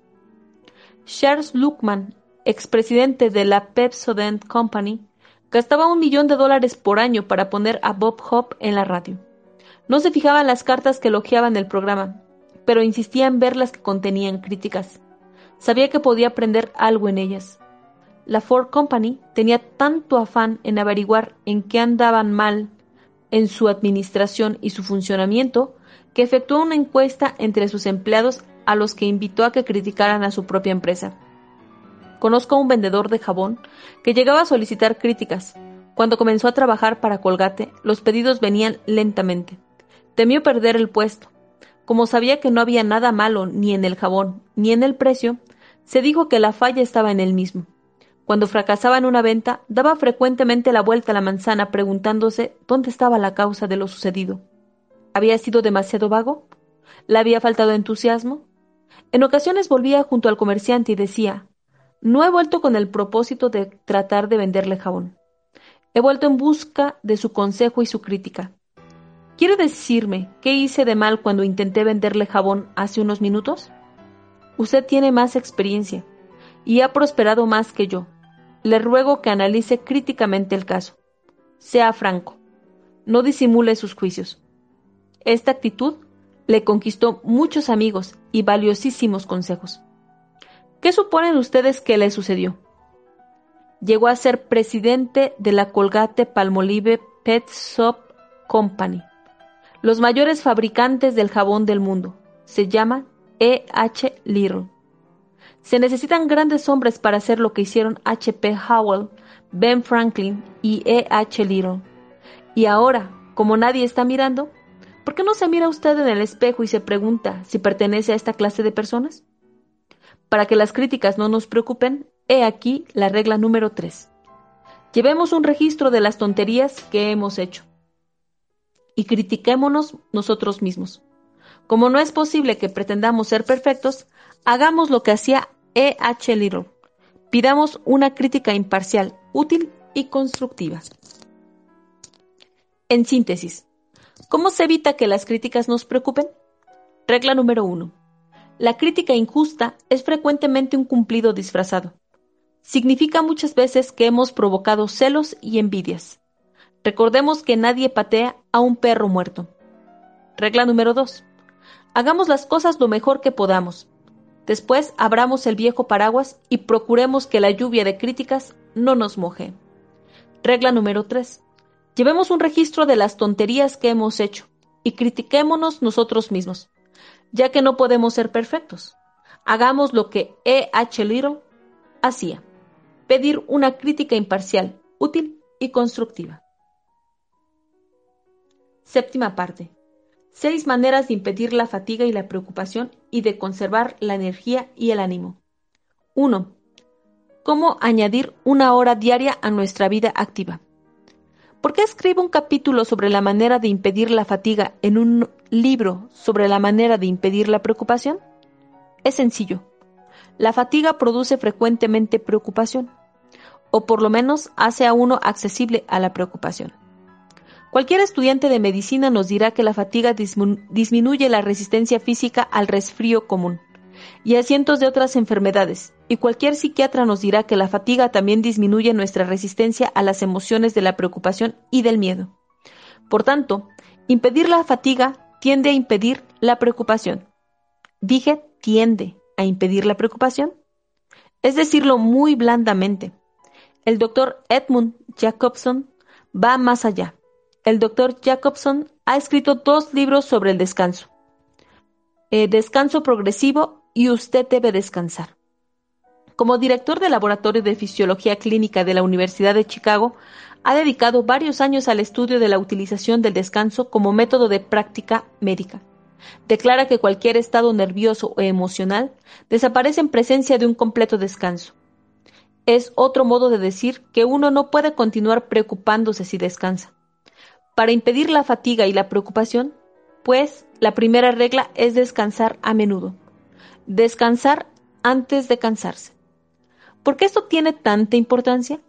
Charles Luckman, expresidente de la Pepsodent Company, Gastaba un millón de dólares por año para poner a Bob Hope en la radio. No se fijaba en las cartas que elogiaban el programa, pero insistía en ver las que contenían críticas. Sabía que podía aprender algo en ellas. La Ford Company tenía tanto afán en averiguar en qué andaban mal en su administración y su funcionamiento que efectuó una encuesta entre sus empleados a los que invitó a que criticaran a su propia empresa. Conozco a un vendedor de jabón que llegaba a solicitar críticas, Cuando comenzó a trabajar para Colgate, los pedidos venían lentamente. Temió perder el puesto. Como sabía que no había nada malo ni en el jabón ni en el precio, se dijo que la falla estaba en él mismo. Cuando fracasaba en una venta, daba frecuentemente la vuelta a la manzana preguntándose dónde estaba la causa de lo sucedido. ¿Había sido demasiado vago? ¿Le había faltado entusiasmo? En ocasiones volvía junto al comerciante y decía, no he vuelto con el propósito de tratar de venderle jabón. He vuelto en busca de su consejo y su crítica. ¿Quiere decirme qué hice de mal cuando intenté venderle jabón hace unos minutos? Usted tiene más experiencia y ha prosperado más que yo. Le ruego que analice críticamente el caso. Sea franco. No disimule sus juicios. Esta actitud le conquistó muchos amigos y valiosísimos consejos. ¿Qué suponen ustedes que le sucedió? llegó a ser presidente de la Colgate Palmolive Pet Soap Company, los mayores fabricantes del jabón del mundo. Se llama E.H. Little. Se necesitan grandes hombres para hacer lo que hicieron H.P. Howell, Ben Franklin y E.H. Little. Y ahora, como nadie está mirando, ¿por qué no se mira usted en el espejo y se pregunta si pertenece a esta clase de personas? Para que las críticas no nos preocupen, He aquí la regla número 3. Llevemos un registro de las tonterías que hemos hecho y critiquémonos nosotros mismos. Como no es posible que pretendamos ser perfectos, hagamos lo que hacía E. H. Little. Pidamos una crítica imparcial, útil y constructiva. En síntesis, ¿cómo se evita que las críticas nos preocupen? Regla número 1. La crítica injusta es frecuentemente un cumplido disfrazado significa muchas veces que hemos provocado celos y envidias. Recordemos que nadie patea a un perro muerto. Regla número 2. Hagamos las cosas lo mejor que podamos. Después abramos el viejo paraguas y procuremos que la lluvia de críticas no nos moje. Regla número 3. Llevemos un registro de las tonterías que hemos hecho y critiquémonos nosotros mismos, ya que no podemos ser perfectos. Hagamos lo que E. H. Little hacía pedir una crítica imparcial, útil y constructiva. Séptima parte. Seis maneras de impedir la fatiga y la preocupación y de conservar la energía y el ánimo. 1. Cómo añadir una hora diaria a nuestra vida activa. ¿Por qué escribo un capítulo sobre la manera de impedir la fatiga en un libro sobre la manera de impedir la preocupación? Es sencillo. La fatiga produce frecuentemente preocupación, o por lo menos hace a uno accesible a la preocupación. Cualquier estudiante de medicina nos dirá que la fatiga disminuye la resistencia física al resfrío común y a cientos de otras enfermedades, y cualquier psiquiatra nos dirá que la fatiga también disminuye nuestra resistencia a las emociones de la preocupación y del miedo. Por tanto, impedir la fatiga tiende a impedir la preocupación. Dije tiende, a impedir la preocupación? Es decirlo muy blandamente. El doctor Edmund Jacobson va más allá. El doctor Jacobson ha escrito dos libros sobre el descanso. Eh, descanso progresivo y usted debe descansar. Como director del Laboratorio de Fisiología Clínica de la Universidad de Chicago, ha dedicado varios años al estudio de la utilización del descanso como método de práctica médica declara que cualquier estado nervioso o emocional desaparece en presencia de un completo descanso. Es otro modo de decir que uno no puede continuar preocupándose si descansa. Para impedir la fatiga y la preocupación, pues la primera regla es descansar a menudo. Descansar antes de cansarse. ¿Por qué esto tiene tanta importancia?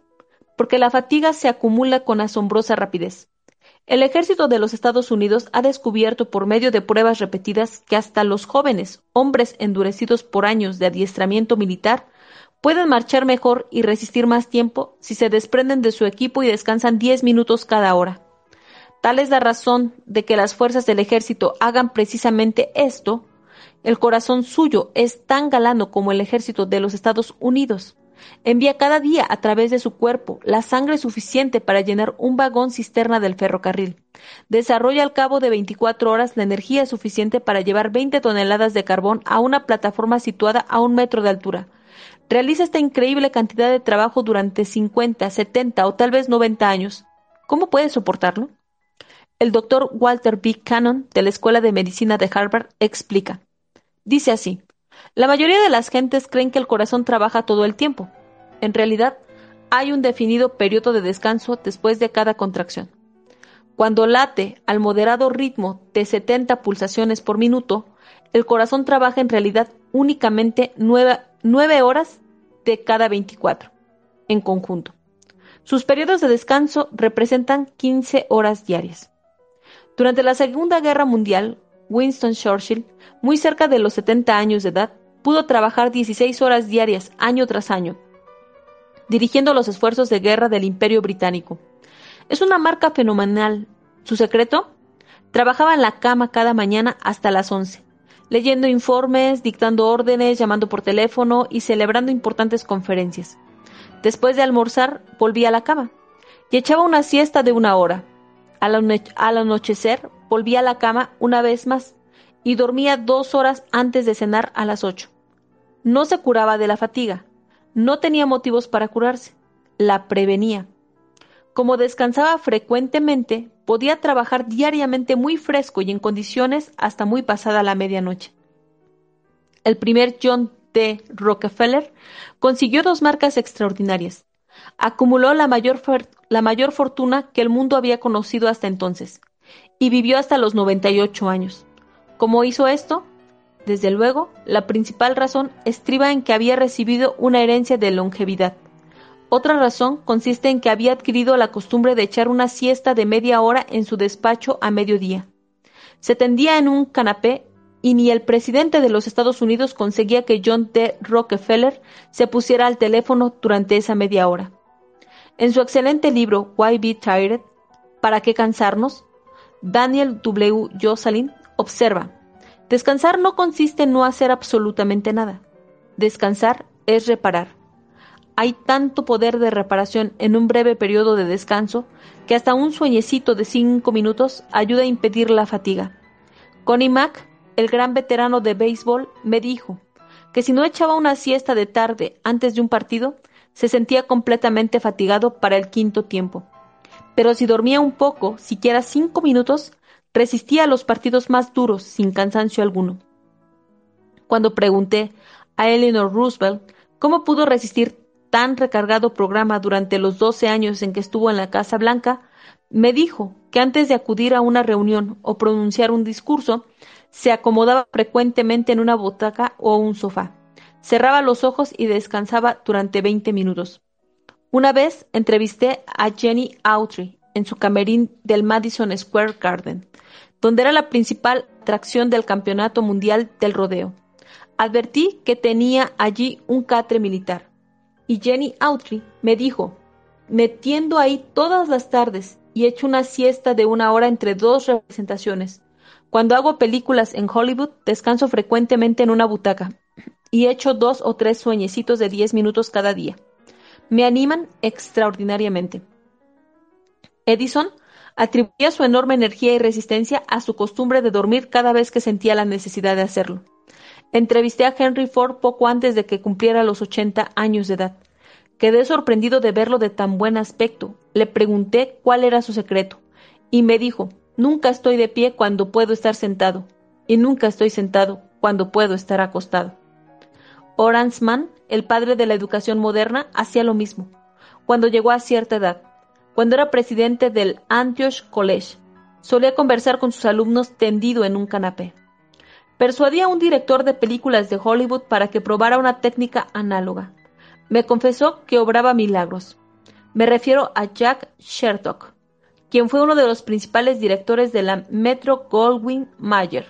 Porque la fatiga se acumula con asombrosa rapidez. El ejército de los Estados Unidos ha descubierto por medio de pruebas repetidas que hasta los jóvenes, hombres endurecidos por años de adiestramiento militar, pueden marchar mejor y resistir más tiempo si se desprenden de su equipo y descansan 10 minutos cada hora. Tal es la razón de que las fuerzas del ejército hagan precisamente esto. El corazón suyo es tan galano como el ejército de los Estados Unidos. Envía cada día a través de su cuerpo la sangre suficiente para llenar un vagón cisterna del ferrocarril. Desarrolla al cabo de 24 horas la energía suficiente para llevar 20 toneladas de carbón a una plataforma situada a un metro de altura. Realiza esta increíble cantidad de trabajo durante 50, 70 o tal vez 90 años. ¿Cómo puede soportarlo? El doctor Walter B. Cannon, de la Escuela de Medicina de Harvard, explica. Dice así, la mayoría de las gentes creen que el corazón trabaja todo el tiempo. En realidad, hay un definido periodo de descanso después de cada contracción. Cuando late al moderado ritmo de 70 pulsaciones por minuto, el corazón trabaja en realidad únicamente 9, horas de cada 24 en conjunto. Sus periodos de descanso representan 15 horas diarias. Durante la Segunda Guerra Mundial, Winston Churchill, muy cerca de los 70 años de edad, pudo trabajar 16 horas diarias año tras año, dirigiendo los esfuerzos de guerra del Imperio Británico. Es una marca fenomenal. ¿Su secreto? Trabajaba en la cama cada mañana hasta las 11, leyendo informes, dictando órdenes, llamando por teléfono y celebrando importantes conferencias. Después de almorzar, volvía a la cama y echaba una siesta de una hora. Al, anochecer, volvía a la cama una vez más y dormía dos horas antes de cenar a las ocho. No se curaba de la fatiga, no tenía motivos para curarse, la prevenía. Como descansaba frecuentemente, podía trabajar diariamente muy fresco y en condiciones hasta muy pasada la medianoche. El primer John D. Rockefeller consiguió dos marcas extraordinarias. Acumuló la mayor, la mayor fortuna que el mundo había conocido hasta entonces y vivió hasta los 98 años. ¿Cómo hizo esto? Desde luego, la principal razón estriba en que había recibido una herencia de longevidad. Otra razón consiste en que había adquirido la costumbre de echar una siesta de media hora en su despacho a mediodía. Se tendía en un canapé y ni el presidente de los Estados Unidos conseguía que John D. Rockefeller se pusiera al teléfono durante esa media hora. En su excelente libro Why Be Tired? ¿Para qué cansarnos? Daniel W. Jocelyn observa Descansar no consiste en no hacer absolutamente nada. Descansar es reparar. Hay tanto poder de reparación en un breve periodo de descanso que hasta un sueñecito de cinco minutos ayuda a impedir la fatiga. Connie Mack, el gran veterano de béisbol, me dijo que si no echaba una siesta de tarde antes de un partido, se sentía completamente fatigado para el quinto tiempo. Pero si dormía un poco, siquiera cinco minutos, Resistía a los partidos más duros sin cansancio alguno. Cuando pregunté a Eleanor Roosevelt cómo pudo resistir tan recargado programa durante los 12 años en que estuvo en la Casa Blanca, me dijo que antes de acudir a una reunión o pronunciar un discurso, se acomodaba frecuentemente en una butaca o un sofá, cerraba los ojos y descansaba durante 20 minutos. Una vez entrevisté a Jenny Autry en su camerín del Madison Square Garden donde era la principal atracción del Campeonato Mundial del Rodeo. Advertí que tenía allí un catre militar. Y Jenny Autry me dijo, metiendo ahí todas las tardes y hecho una siesta de una hora entre dos representaciones. Cuando hago películas en Hollywood, descanso frecuentemente en una butaca y echo dos o tres sueñecitos de diez minutos cada día. Me animan extraordinariamente. Edison Atribuía su enorme energía y resistencia a su costumbre de dormir cada vez que sentía la necesidad de hacerlo. Entrevisté a Henry Ford poco antes de que cumpliera los 80 años de edad. Quedé sorprendido de verlo de tan buen aspecto. Le pregunté cuál era su secreto, y me dijo, nunca estoy de pie cuando puedo estar sentado, y nunca estoy sentado cuando puedo estar acostado. Horace Mann, el padre de la educación moderna, hacía lo mismo. Cuando llegó a cierta edad, cuando era presidente del Antioch College. Solía conversar con sus alumnos tendido en un canapé. Persuadía a un director de películas de Hollywood para que probara una técnica análoga. Me confesó que obraba milagros. Me refiero a Jack Sherlock, quien fue uno de los principales directores de la Metro Goldwyn Mayer.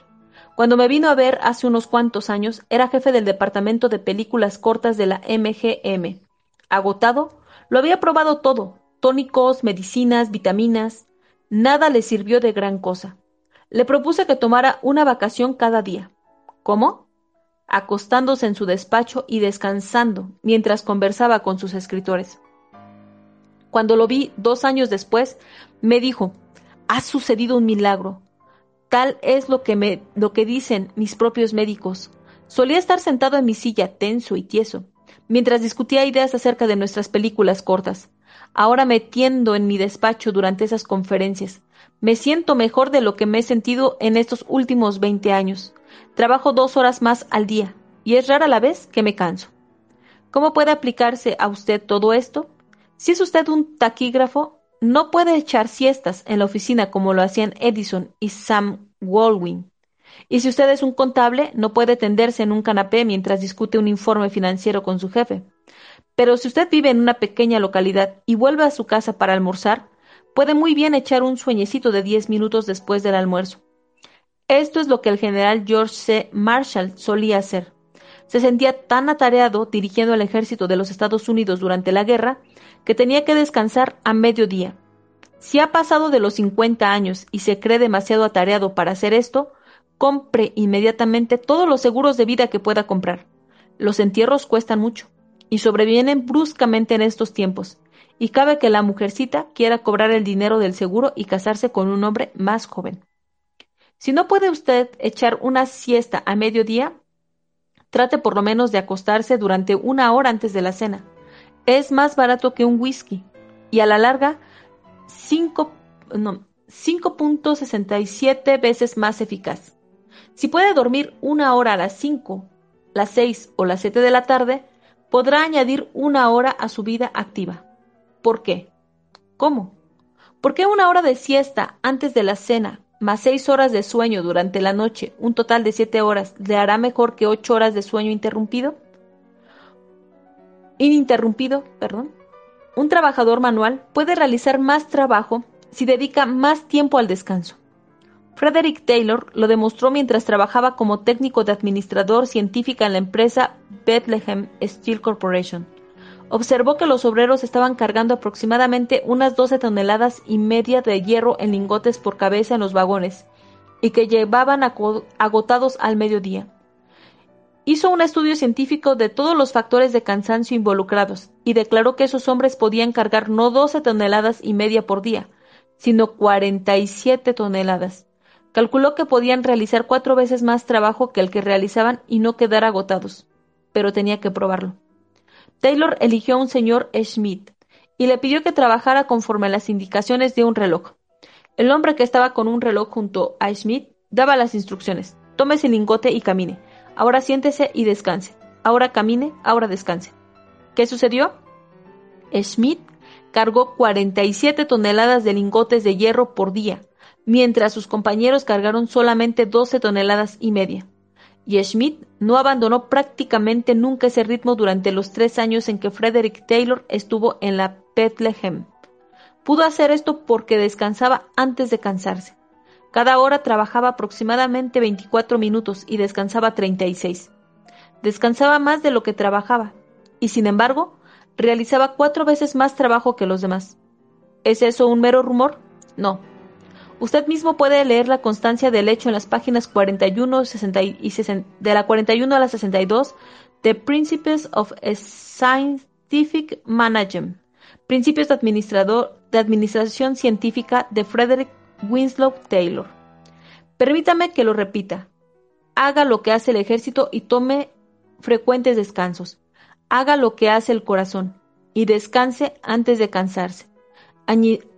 Cuando me vino a ver hace unos cuantos años, era jefe del departamento de películas cortas de la MGM. Agotado, lo había probado todo, tónicos, medicinas, vitaminas, nada le sirvió de gran cosa. Le propuse que tomara una vacación cada día. ¿Cómo? Acostándose en su despacho y descansando mientras conversaba con sus escritores. Cuando lo vi dos años después, me dijo, ha sucedido un milagro. Tal es lo que, me, lo que dicen mis propios médicos. Solía estar sentado en mi silla tenso y tieso, mientras discutía ideas acerca de nuestras películas cortas. Ahora me tiendo en mi despacho durante esas conferencias. Me siento mejor de lo que me he sentido en estos últimos veinte años. Trabajo dos horas más al día, y es rara la vez que me canso. ¿Cómo puede aplicarse a usted todo esto? Si es usted un taquígrafo, no puede echar siestas en la oficina como lo hacían Edison y Sam Walwyn. Y si usted es un contable, no puede tenderse en un canapé mientras discute un informe financiero con su jefe. Pero si usted vive en una pequeña localidad y vuelve a su casa para almorzar, puede muy bien echar un sueñecito de diez minutos después del almuerzo. Esto es lo que el general George C. Marshall solía hacer. Se sentía tan atareado dirigiendo el ejército de los Estados Unidos durante la guerra que tenía que descansar a mediodía. Si ha pasado de los 50 años y se cree demasiado atareado para hacer esto, compre inmediatamente todos los seguros de vida que pueda comprar. Los entierros cuestan mucho y sobrevienen bruscamente en estos tiempos, y cabe que la mujercita quiera cobrar el dinero del seguro y casarse con un hombre más joven. Si no puede usted echar una siesta a mediodía, Trate por lo menos de acostarse durante una hora antes de la cena. Es más barato que un whisky y a la larga 5.67 veces más eficaz. Si puede dormir una hora a las 5, las 6 o las 7 de la tarde, podrá añadir una hora a su vida activa. ¿Por qué? ¿Cómo? ¿Por qué una hora de siesta antes de la cena más seis horas de sueño durante la noche, un total de siete horas, ¿le hará mejor que ocho horas de sueño interrumpido? Ininterrumpido, perdón. Un trabajador manual puede realizar más trabajo si dedica más tiempo al descanso. Frederick Taylor lo demostró mientras trabajaba como técnico de administrador científica en la empresa Bethlehem Steel Corporation observó que los obreros estaban cargando aproximadamente unas 12 toneladas y media de hierro en lingotes por cabeza en los vagones y que llevaban agotados al mediodía. Hizo un estudio científico de todos los factores de cansancio involucrados y declaró que esos hombres podían cargar no 12 toneladas y media por día, sino 47 toneladas. Calculó que podían realizar cuatro veces más trabajo que el que realizaban y no quedar agotados, pero tenía que probarlo. Taylor eligió a un señor Schmidt y le pidió que trabajara conforme a las indicaciones de un reloj. El hombre que estaba con un reloj junto a Schmidt daba las instrucciones. Tome ese lingote y camine. Ahora siéntese y descanse. Ahora camine, ahora descanse. ¿Qué sucedió? Schmidt cargó 47 toneladas de lingotes de hierro por día, mientras sus compañeros cargaron solamente 12 toneladas y media y Schmidt no abandonó prácticamente nunca ese ritmo durante los tres años en que Frederick Taylor estuvo en la Bethlehem. Pudo hacer esto porque descansaba antes de cansarse. Cada hora trabajaba aproximadamente 24 minutos y descansaba 36. Descansaba más de lo que trabajaba, y sin embargo, realizaba cuatro veces más trabajo que los demás. ¿Es eso un mero rumor? No, Usted mismo puede leer la constancia del hecho en las páginas 41 60 y de la 41 a la 62 de Principles of Scientific Management, Principios de, de Administración Científica de Frederick Winslow Taylor. Permítame que lo repita. Haga lo que hace el ejército y tome frecuentes descansos. Haga lo que hace el corazón y descanse antes de cansarse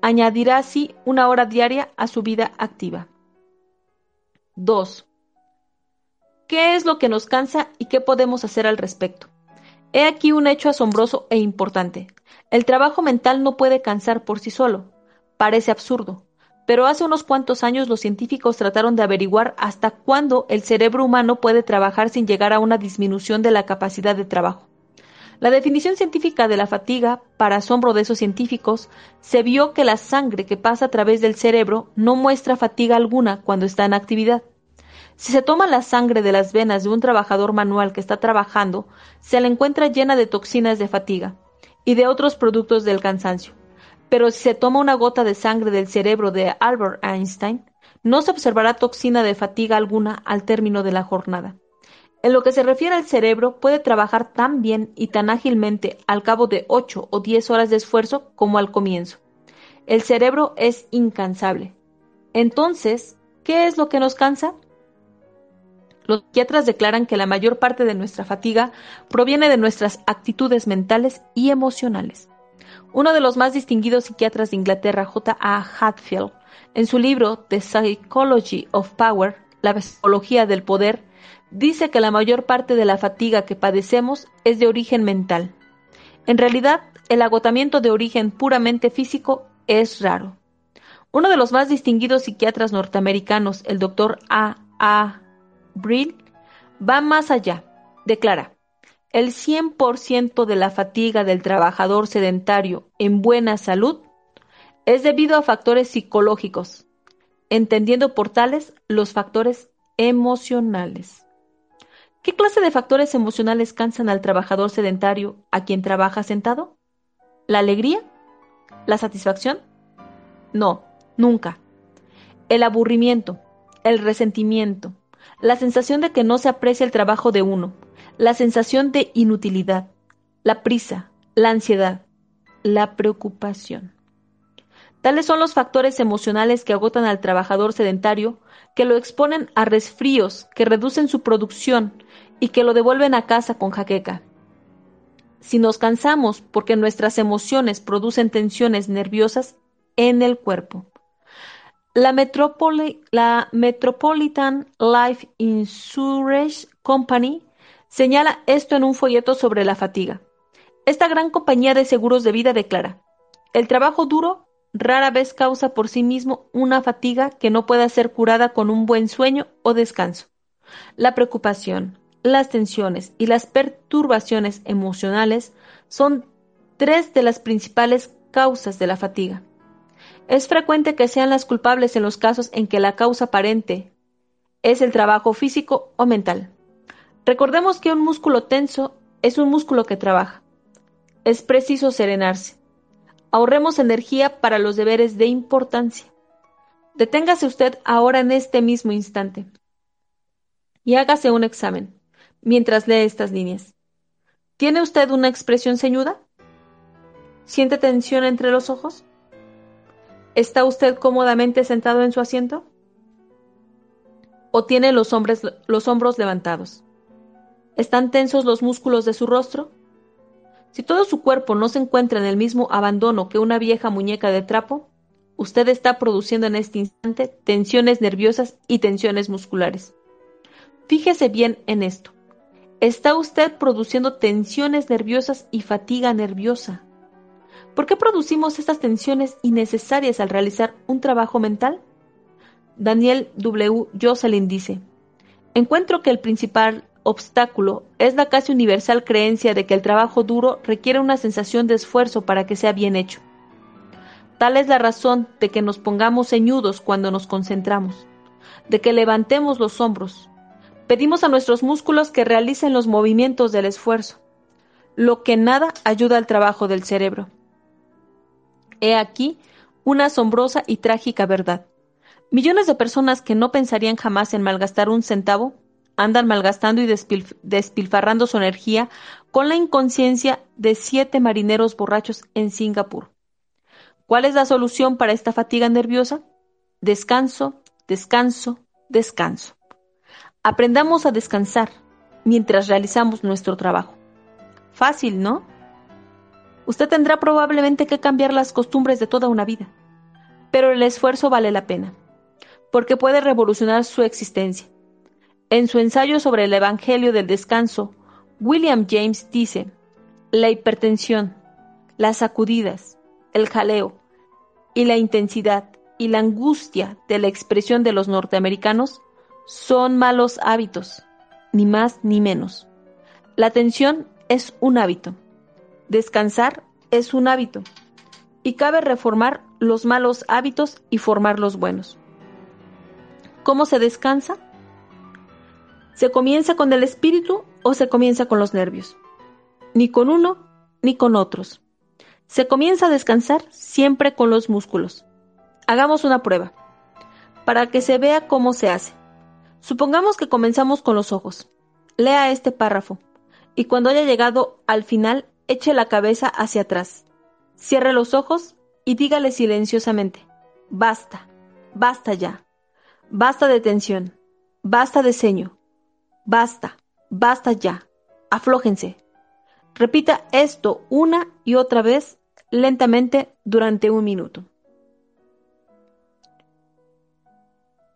añadirá así una hora diaria a su vida activa. 2. ¿Qué es lo que nos cansa y qué podemos hacer al respecto? He aquí un hecho asombroso e importante. El trabajo mental no puede cansar por sí solo. Parece absurdo, pero hace unos cuantos años los científicos trataron de averiguar hasta cuándo el cerebro humano puede trabajar sin llegar a una disminución de la capacidad de trabajo. La definición científica de la fatiga, para asombro de esos científicos, se vio que la sangre que pasa a través del cerebro no muestra fatiga alguna cuando está en actividad. Si se toma la sangre de las venas de un trabajador manual que está trabajando, se la encuentra llena de toxinas de fatiga y de otros productos del cansancio. Pero si se toma una gota de sangre del cerebro de Albert Einstein, no se observará toxina de fatiga alguna al término de la jornada. En lo que se refiere al cerebro, puede trabajar tan bien y tan ágilmente al cabo de 8 o 10 horas de esfuerzo como al comienzo. El cerebro es incansable. Entonces, ¿qué es lo que nos cansa? Los psiquiatras declaran que la mayor parte de nuestra fatiga proviene de nuestras actitudes mentales y emocionales. Uno de los más distinguidos psiquiatras de Inglaterra, J. A. Hatfield, en su libro The Psychology of Power, la psicología del poder, dice que la mayor parte de la fatiga que padecemos es de origen mental. En realidad, el agotamiento de origen puramente físico es raro. Uno de los más distinguidos psiquiatras norteamericanos, el doctor A. A. Brill, va más allá. Declara, el 100% de la fatiga del trabajador sedentario en buena salud es debido a factores psicológicos, entendiendo por tales los factores emocionales. ¿Qué clase de factores emocionales cansan al trabajador sedentario a quien trabaja sentado? ¿La alegría? ¿La satisfacción? No, nunca. El aburrimiento, el resentimiento, la sensación de que no se aprecia el trabajo de uno, la sensación de inutilidad, la prisa, la ansiedad, la preocupación. Tales son los factores emocionales que agotan al trabajador sedentario, que lo exponen a resfríos, que reducen su producción y que lo devuelven a casa con jaqueca. Si nos cansamos porque nuestras emociones producen tensiones nerviosas en el cuerpo. La, la Metropolitan Life Insurance Company señala esto en un folleto sobre la fatiga. Esta gran compañía de seguros de vida declara, el trabajo duro rara vez causa por sí mismo una fatiga que no pueda ser curada con un buen sueño o descanso. La preocupación, las tensiones y las perturbaciones emocionales son tres de las principales causas de la fatiga. Es frecuente que sean las culpables en los casos en que la causa aparente es el trabajo físico o mental. Recordemos que un músculo tenso es un músculo que trabaja. Es preciso serenarse. Ahorremos energía para los deberes de importancia. Deténgase usted ahora en este mismo instante y hágase un examen mientras lee estas líneas. ¿Tiene usted una expresión ceñuda? ¿Siente tensión entre los ojos? ¿Está usted cómodamente sentado en su asiento? ¿O tiene los, los hombros levantados? ¿Están tensos los músculos de su rostro? Si todo su cuerpo no se encuentra en el mismo abandono que una vieja muñeca de trapo, usted está produciendo en este instante tensiones nerviosas y tensiones musculares. Fíjese bien en esto. Está usted produciendo tensiones nerviosas y fatiga nerviosa. ¿Por qué producimos estas tensiones innecesarias al realizar un trabajo mental? Daniel W. Jocelyn dice, encuentro que el principal obstáculo es la casi universal creencia de que el trabajo duro requiere una sensación de esfuerzo para que sea bien hecho. Tal es la razón de que nos pongamos ceñudos cuando nos concentramos, de que levantemos los hombros. Pedimos a nuestros músculos que realicen los movimientos del esfuerzo, lo que nada ayuda al trabajo del cerebro. He aquí una asombrosa y trágica verdad. Millones de personas que no pensarían jamás en malgastar un centavo andan malgastando y despilfarrando su energía con la inconsciencia de siete marineros borrachos en Singapur. ¿Cuál es la solución para esta fatiga nerviosa? Descanso, descanso, descanso. Aprendamos a descansar mientras realizamos nuestro trabajo. Fácil, ¿no? Usted tendrá probablemente que cambiar las costumbres de toda una vida, pero el esfuerzo vale la pena, porque puede revolucionar su existencia. En su ensayo sobre el Evangelio del Descanso, William James dice, la hipertensión, las sacudidas, el jaleo y la intensidad y la angustia de la expresión de los norteamericanos son malos hábitos, ni más ni menos. La tensión es un hábito. Descansar es un hábito. Y cabe reformar los malos hábitos y formar los buenos. ¿Cómo se descansa? ¿Se comienza con el espíritu o se comienza con los nervios? Ni con uno ni con otros. Se comienza a descansar siempre con los músculos. Hagamos una prueba, para que se vea cómo se hace. Supongamos que comenzamos con los ojos. Lea este párrafo, y cuando haya llegado al final, eche la cabeza hacia atrás. Cierre los ojos y dígale silenciosamente, basta, basta ya, basta de tensión, basta de ceño, Basta, basta ya. Aflójense. Repita esto una y otra vez lentamente durante un minuto.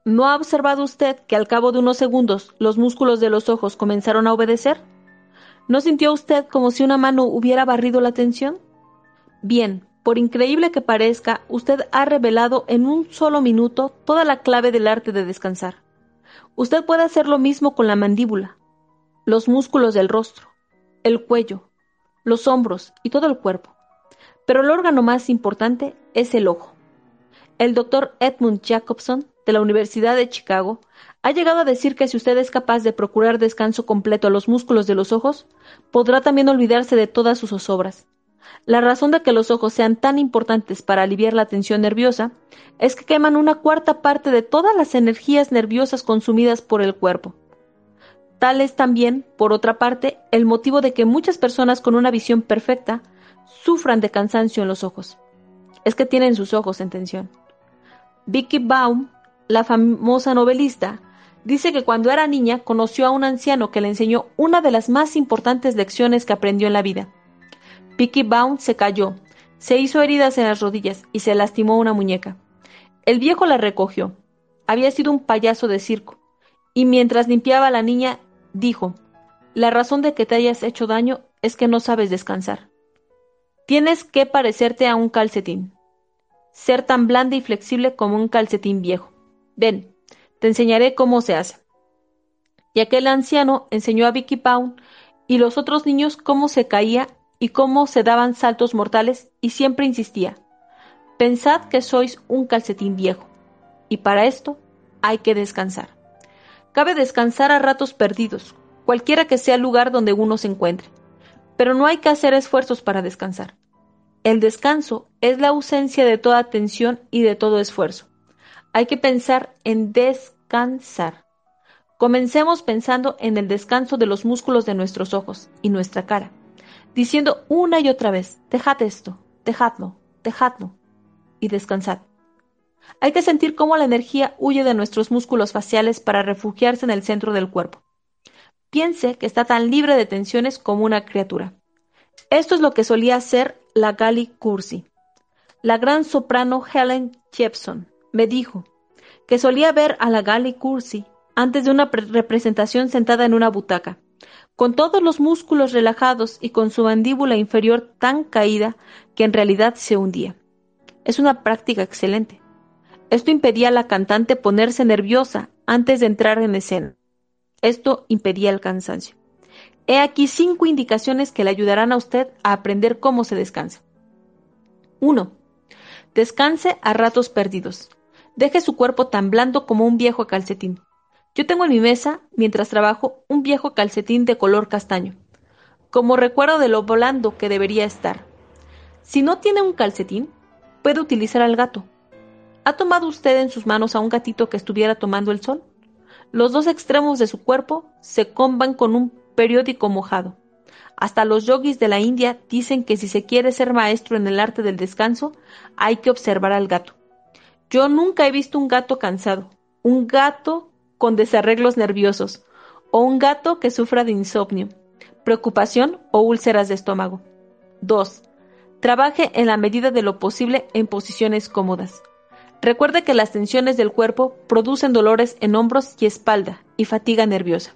¿No ha observado usted que al cabo de unos segundos los músculos de los ojos comenzaron a obedecer? ¿No sintió usted como si una mano hubiera barrido la tensión? Bien, por increíble que parezca, usted ha revelado en un solo minuto toda la clave del arte de descansar. Usted puede hacer lo mismo con la mandíbula, los músculos del rostro, el cuello, los hombros y todo el cuerpo. Pero el órgano más importante es el ojo. El doctor Edmund Jacobson de la Universidad de Chicago ha llegado a decir que si usted es capaz de procurar descanso completo a los músculos de los ojos, podrá también olvidarse de todas sus zozobras. La razón de que los ojos sean tan importantes para aliviar la tensión nerviosa es que queman una cuarta parte de todas las energías nerviosas consumidas por el cuerpo. Tal es también, por otra parte, el motivo de que muchas personas con una visión perfecta sufran de cansancio en los ojos. Es que tienen sus ojos en tensión. Vicky Baum la famosa novelista, dice que cuando era niña conoció a un anciano que le enseñó una de las más importantes lecciones que aprendió en la vida. Vicky Baum se cayó, se hizo heridas en las rodillas y se lastimó una muñeca. El viejo la recogió. Había sido un payaso de circo. Y mientras limpiaba a la niña, dijo, La razón de que te hayas hecho daño es que no sabes descansar. Tienes que parecerte a un calcetín. Ser tan blanda y flexible como un calcetín viejo. Ven, te enseñaré cómo se hace. Y aquel anciano enseñó a Vicky Pound y los otros niños cómo se caía y cómo se daban saltos mortales y siempre insistía, pensad que sois un calcetín viejo y para esto hay que descansar. Cabe descansar a ratos perdidos, cualquiera que sea el lugar donde uno se encuentre, pero no hay que hacer esfuerzos para descansar. El descanso es la ausencia de toda tensión y de todo esfuerzo. Hay que pensar en descansar. Comencemos pensando en el descanso de los músculos de nuestros ojos y nuestra cara, diciendo una y otra vez, dejad esto, dejadlo, dejadlo, y descansad. Hay que sentir cómo la energía huye de nuestros músculos faciales para refugiarse en el centro del cuerpo. Piense que está tan libre de tensiones como una criatura. Esto es lo que solía hacer la Gali Cursi, la gran soprano Helen Jepson, me dijo que solía ver a la Gali Cursi antes de una representación sentada en una butaca, con todos los músculos relajados y con su mandíbula inferior tan caída que en realidad se hundía. Es una práctica excelente. Esto impedía a la cantante ponerse nerviosa antes de entrar en escena. Esto impedía el cansancio. He aquí cinco indicaciones que le ayudarán a usted a aprender cómo se descansa. 1. Descanse a ratos perdidos. Deje su cuerpo tan blando como un viejo calcetín. Yo tengo en mi mesa, mientras trabajo, un viejo calcetín de color castaño, como recuerdo de lo blando que debería estar. Si no tiene un calcetín, puede utilizar al gato. ¿Ha tomado usted en sus manos a un gatito que estuviera tomando el sol? Los dos extremos de su cuerpo se comban con un periódico mojado. Hasta los yogis de la India dicen que si se quiere ser maestro en el arte del descanso, hay que observar al gato. Yo nunca he visto un gato cansado, un gato con desarreglos nerviosos, o un gato que sufra de insomnio, preocupación o úlceras de estómago. 2. Trabaje en la medida de lo posible en posiciones cómodas. Recuerde que las tensiones del cuerpo producen dolores en hombros y espalda y fatiga nerviosa.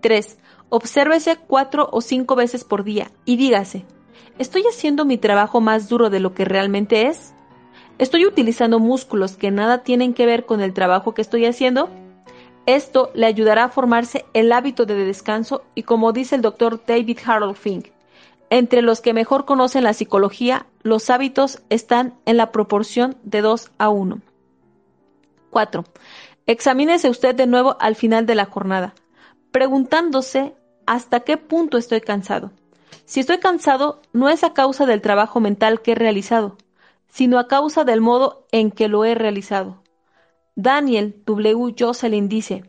3. Obsérvese cuatro o cinco veces por día y dígase, ¿estoy haciendo mi trabajo más duro de lo que realmente es? ¿Estoy utilizando músculos que nada tienen que ver con el trabajo que estoy haciendo? Esto le ayudará a formarse el hábito de descanso y como dice el doctor David Harold Fink, entre los que mejor conocen la psicología, los hábitos están en la proporción de 2 a 1. 4. Examínese usted de nuevo al final de la jornada, preguntándose hasta qué punto estoy cansado. Si estoy cansado, no es a causa del trabajo mental que he realizado, sino a causa del modo en que lo he realizado. Daniel W. Jocelyn dice,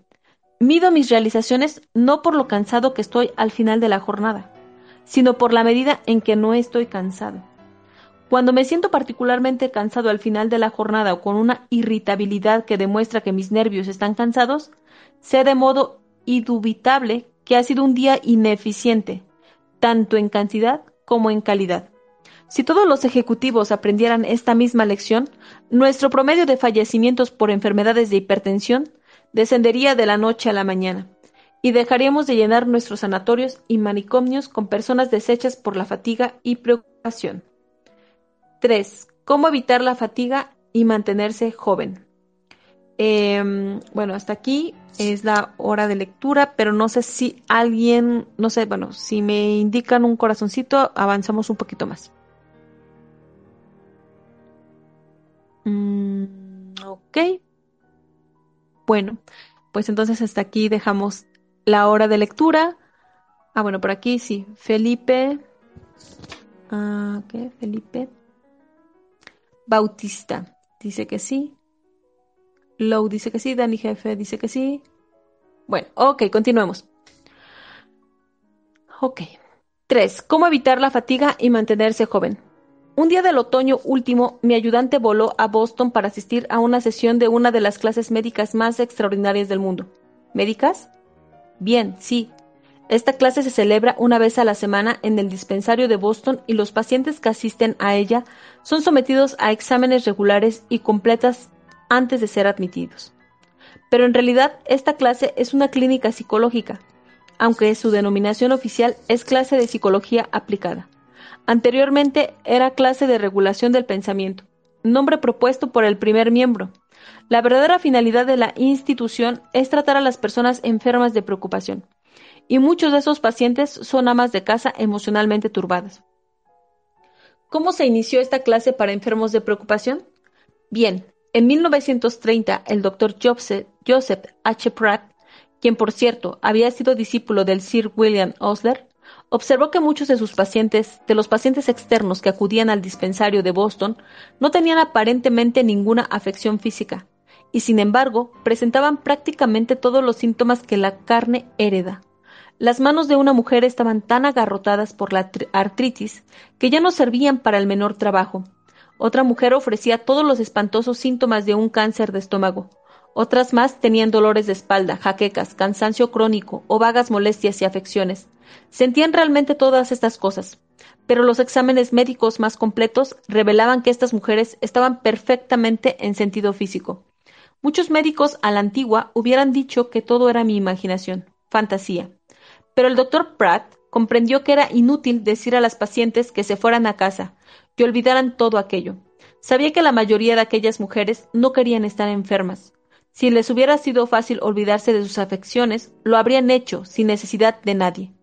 Mido mis realizaciones no por lo cansado que estoy al final de la jornada, sino por la medida en que no estoy cansado. Cuando me siento particularmente cansado al final de la jornada o con una irritabilidad que demuestra que mis nervios están cansados, sé de modo indubitable que ha sido un día ineficiente, tanto en cantidad como en calidad. Si todos los ejecutivos aprendieran esta misma lección, nuestro promedio de fallecimientos por enfermedades de hipertensión descendería de la noche a la mañana, y dejaríamos de llenar nuestros sanatorios y manicomios con personas deshechas por la fatiga y preocupación. 3. ¿Cómo evitar la fatiga y mantenerse joven? Em, bueno, hasta aquí es la hora de lectura, pero no sé si alguien, no sé, bueno, si me indican un corazoncito, avanzamos un poquito más. Mm, ok. Bueno, pues entonces hasta aquí dejamos la hora de lectura. Ah, bueno, por aquí sí. Felipe. Ah, ¿Qué? Felipe. Bautista. Dice que sí. Low dice que sí. Dani Jefe dice que sí. Bueno, ok, continuemos. Ok. 3. ¿Cómo evitar la fatiga y mantenerse joven? Un día del otoño último, mi ayudante voló a Boston para asistir a una sesión de una de las clases médicas más extraordinarias del mundo. ¿Médicas? Bien, sí. Esta clase se celebra una vez a la semana en el dispensario de Boston y los pacientes que asisten a ella son sometidos a exámenes regulares y completas antes de ser admitidos. Pero en realidad esta clase es una clínica psicológica, aunque su denominación oficial es clase de psicología aplicada. Anteriormente era clase de regulación del pensamiento, nombre propuesto por el primer miembro. La verdadera finalidad de la institución es tratar a las personas enfermas de preocupación, y muchos de esos pacientes son amas de casa emocionalmente turbadas. ¿Cómo se inició esta clase para enfermos de preocupación? Bien, en 1930 el doctor Joseph, H. Pratt, quien por cierto había sido discípulo del Sir William Osler, observó que muchos de sus pacientes, de los pacientes externos que acudían al dispensario de Boston, no tenían aparentemente ninguna afección física, y sin embargo presentaban prácticamente todos los síntomas que la carne hereda. Las manos de una mujer estaban tan agarrotadas por la artritis que ya no servían para el menor trabajo. Otra mujer ofrecía todos los espantosos síntomas de un cáncer de estómago. Otras más tenían dolores de espalda, jaquecas, cansancio crónico o vagas molestias y afecciones. Sentían realmente todas estas cosas, pero los exámenes médicos más completos revelaban que estas mujeres estaban perfectamente en sentido físico. Muchos médicos a la antigua hubieran dicho que todo era mi imaginación, fantasía. Pero el doctor Pratt comprendió que era inútil decir a las pacientes que se fueran a casa, que olvidaran todo aquello. Sabía que la mayoría de aquellas mujeres no querían estar enfermas. Si les hubiera sido fácil olvidarse de sus afecciones, lo habrían hecho sin necesidad de nadie.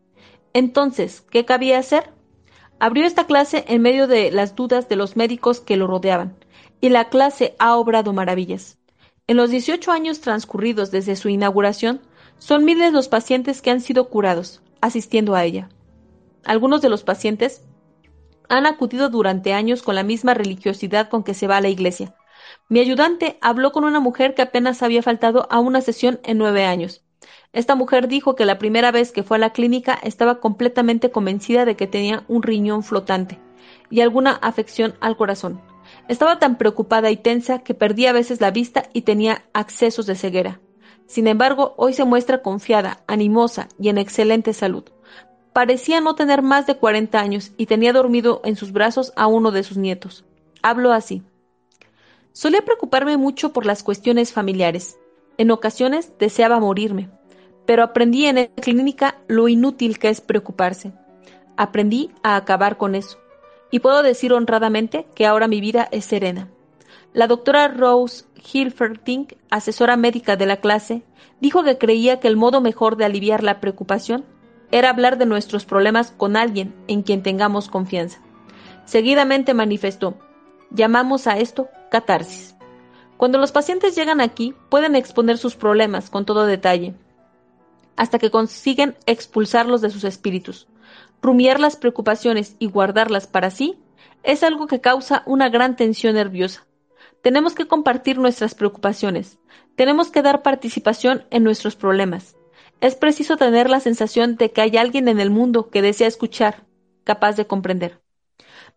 Entonces, ¿qué cabía hacer? Abrió esta clase en medio de las dudas de los médicos que lo rodeaban, y la clase ha obrado maravillas. En los 18 años transcurridos desde su inauguración, son miles los pacientes que han sido curados, asistiendo a ella. Algunos de los pacientes han acudido durante años con la misma religiosidad con que se va a la iglesia. Mi ayudante habló con una mujer que apenas había faltado a una sesión en nueve años. Esta mujer dijo que la primera vez que fue a la clínica estaba completamente convencida de que tenía un riñón flotante y alguna afección al corazón. Estaba tan preocupada y tensa que perdía a veces la vista y tenía accesos de ceguera. Sin embargo, hoy se muestra confiada, animosa y en excelente salud. Parecía no tener más de 40 años y tenía dormido en sus brazos a uno de sus nietos. Habló así. Solía preocuparme mucho por las cuestiones familiares. En ocasiones deseaba morirme pero aprendí en la clínica lo inútil que es preocuparse. Aprendí a acabar con eso. Y puedo decir honradamente que ahora mi vida es serena. La doctora Rose Hilferding, asesora médica de la clase, dijo que creía que el modo mejor de aliviar la preocupación era hablar de nuestros problemas con alguien en quien tengamos confianza. Seguidamente manifestó, llamamos a esto catarsis. Cuando los pacientes llegan aquí, pueden exponer sus problemas con todo detalle, hasta que consiguen expulsarlos de sus espíritus. Rumiar las preocupaciones y guardarlas para sí es algo que causa una gran tensión nerviosa. Tenemos que compartir nuestras preocupaciones. Tenemos que dar participación en nuestros problemas. Es preciso tener la sensación de que hay alguien en el mundo que desea escuchar, capaz de comprender.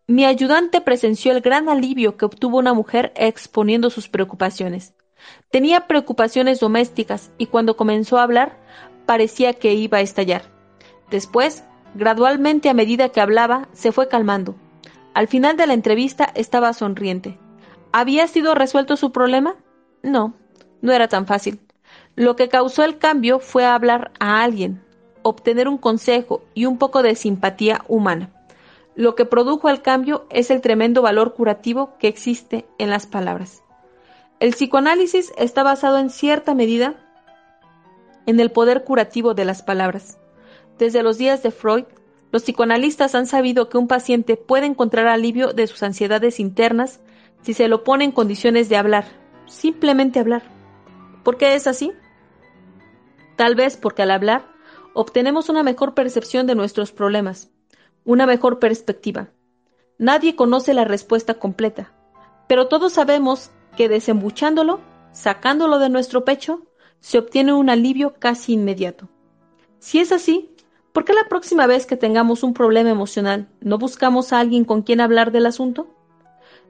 Mi ayudante presenció el gran alivio que obtuvo una mujer exponiendo sus preocupaciones. Tenía preocupaciones domésticas y cuando comenzó a hablar parecía que iba a estallar. Después, gradualmente a medida que hablaba, se fue calmando. Al final de la entrevista estaba sonriente. ¿Había sido resuelto su problema? No, no era tan fácil. Lo que causó el cambio fue hablar a alguien, obtener un consejo y un poco de simpatía humana. Lo que produjo el cambio es el tremendo valor curativo que existe en las palabras. El psicoanálisis está basado en cierta medida en el poder curativo de las palabras. Desde los días de Freud, los psicoanalistas han sabido que un paciente puede encontrar alivio de sus ansiedades internas si se lo pone en condiciones de hablar, simplemente hablar. ¿Por qué es así? Tal vez porque al hablar obtenemos una mejor percepción de nuestros problemas, una mejor perspectiva. Nadie conoce la respuesta completa, pero todos sabemos que desembuchándolo, sacándolo de nuestro pecho, se obtiene un alivio casi inmediato. Si es así, ¿por qué la próxima vez que tengamos un problema emocional no buscamos a alguien con quien hablar del asunto?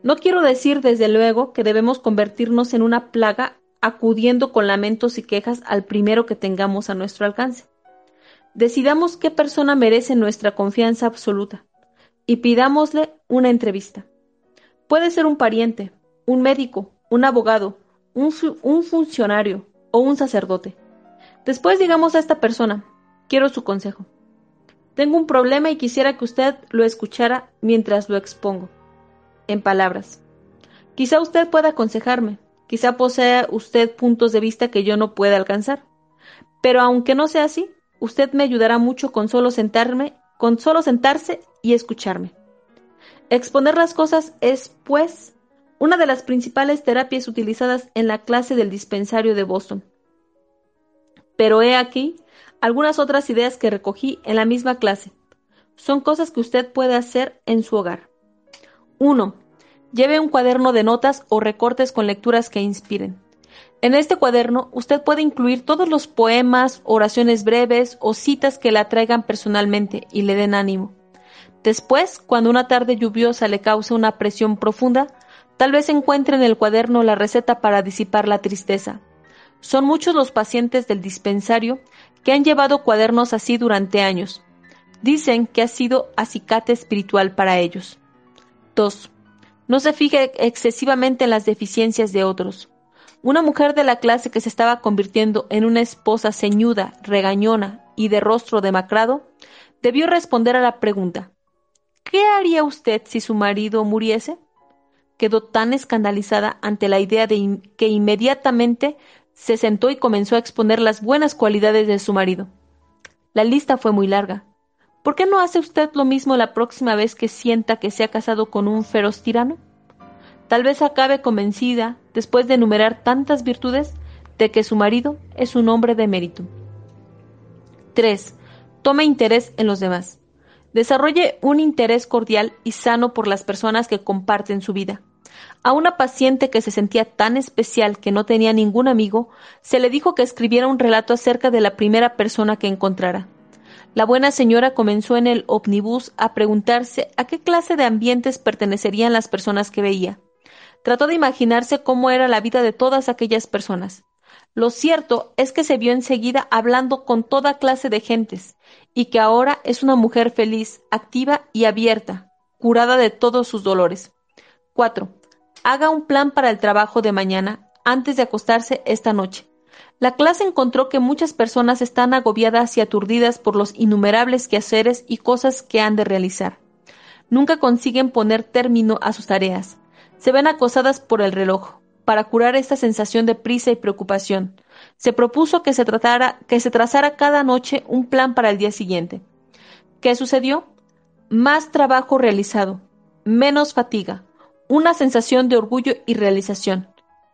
No quiero decir desde luego que debemos convertirnos en una plaga acudiendo con lamentos y quejas al primero que tengamos a nuestro alcance. Decidamos qué persona merece nuestra confianza absoluta y pidámosle una entrevista. Puede ser un pariente, un médico, un abogado, un, funcionario o un sacerdote. Después digamos a esta persona, quiero su consejo. Tengo un problema y quisiera que usted lo escuchara mientras lo expongo. En palabras. Quizá usted pueda aconsejarme, quizá posea usted puntos de vista que yo no pueda alcanzar. Pero aunque no sea así, usted me ayudará mucho con solo sentarme, con solo sentarse y escucharme. Exponer las cosas es, pues, una de las principales terapias utilizadas en la clase del dispensario de Boston. Pero he aquí algunas otras ideas que recogí en la misma clase. Son cosas que usted puede hacer en su hogar. 1. Lleve un cuaderno de notas o recortes con lecturas que inspiren. En este cuaderno usted puede incluir todos los poemas, oraciones breves o citas que le atraigan personalmente y le den ánimo. Después, cuando una tarde lluviosa le cause una presión profunda, Tal vez encuentre en el cuaderno la receta para disipar la tristeza. Son muchos los pacientes del dispensario que han llevado cuadernos así durante años. Dicen que ha sido acicate espiritual para ellos. 2. No se fije excesivamente en las deficiencias de otros. Una mujer de la clase que se estaba convirtiendo en una esposa ceñuda, regañona y de rostro demacrado, debió responder a la pregunta ¿Qué haría usted si su marido muriese? Quedó tan escandalizada ante la idea de que inmediatamente se sentó y comenzó a exponer las buenas cualidades de su marido. La lista fue muy larga. ¿Por qué no hace usted lo mismo la próxima vez que sienta que se ha casado con un feroz tirano? Tal vez acabe convencida, después de enumerar tantas virtudes, de que su marido es un hombre de mérito. 3. Tome interés en los demás. Desarrolle un interés cordial y sano por las personas que comparten su vida. A una paciente que se sentía tan especial que no tenía ningún amigo, se le dijo que escribiera un relato acerca de la primera persona que encontrara. La buena señora comenzó en el ómnibus a preguntarse a qué clase de ambientes pertenecerían las personas que veía. Trató de imaginarse cómo era la vida de todas aquellas personas. Lo cierto es que se vio enseguida hablando con toda clase de gentes, y que ahora es una mujer feliz, activa y abierta, curada de todos sus dolores. 4. Haga un plan para el trabajo de mañana antes de acostarse esta noche. La clase encontró que muchas personas están agobiadas y aturdidas por los innumerables quehaceres y cosas que han de realizar. Nunca consiguen poner término a sus tareas. Se ven acosadas por el reloj. Para curar esta sensación de prisa y preocupación, se propuso que se, tratara, que se trazara cada noche un plan para el día siguiente. ¿Qué sucedió? Más trabajo realizado, menos fatiga, una sensación de orgullo y realización,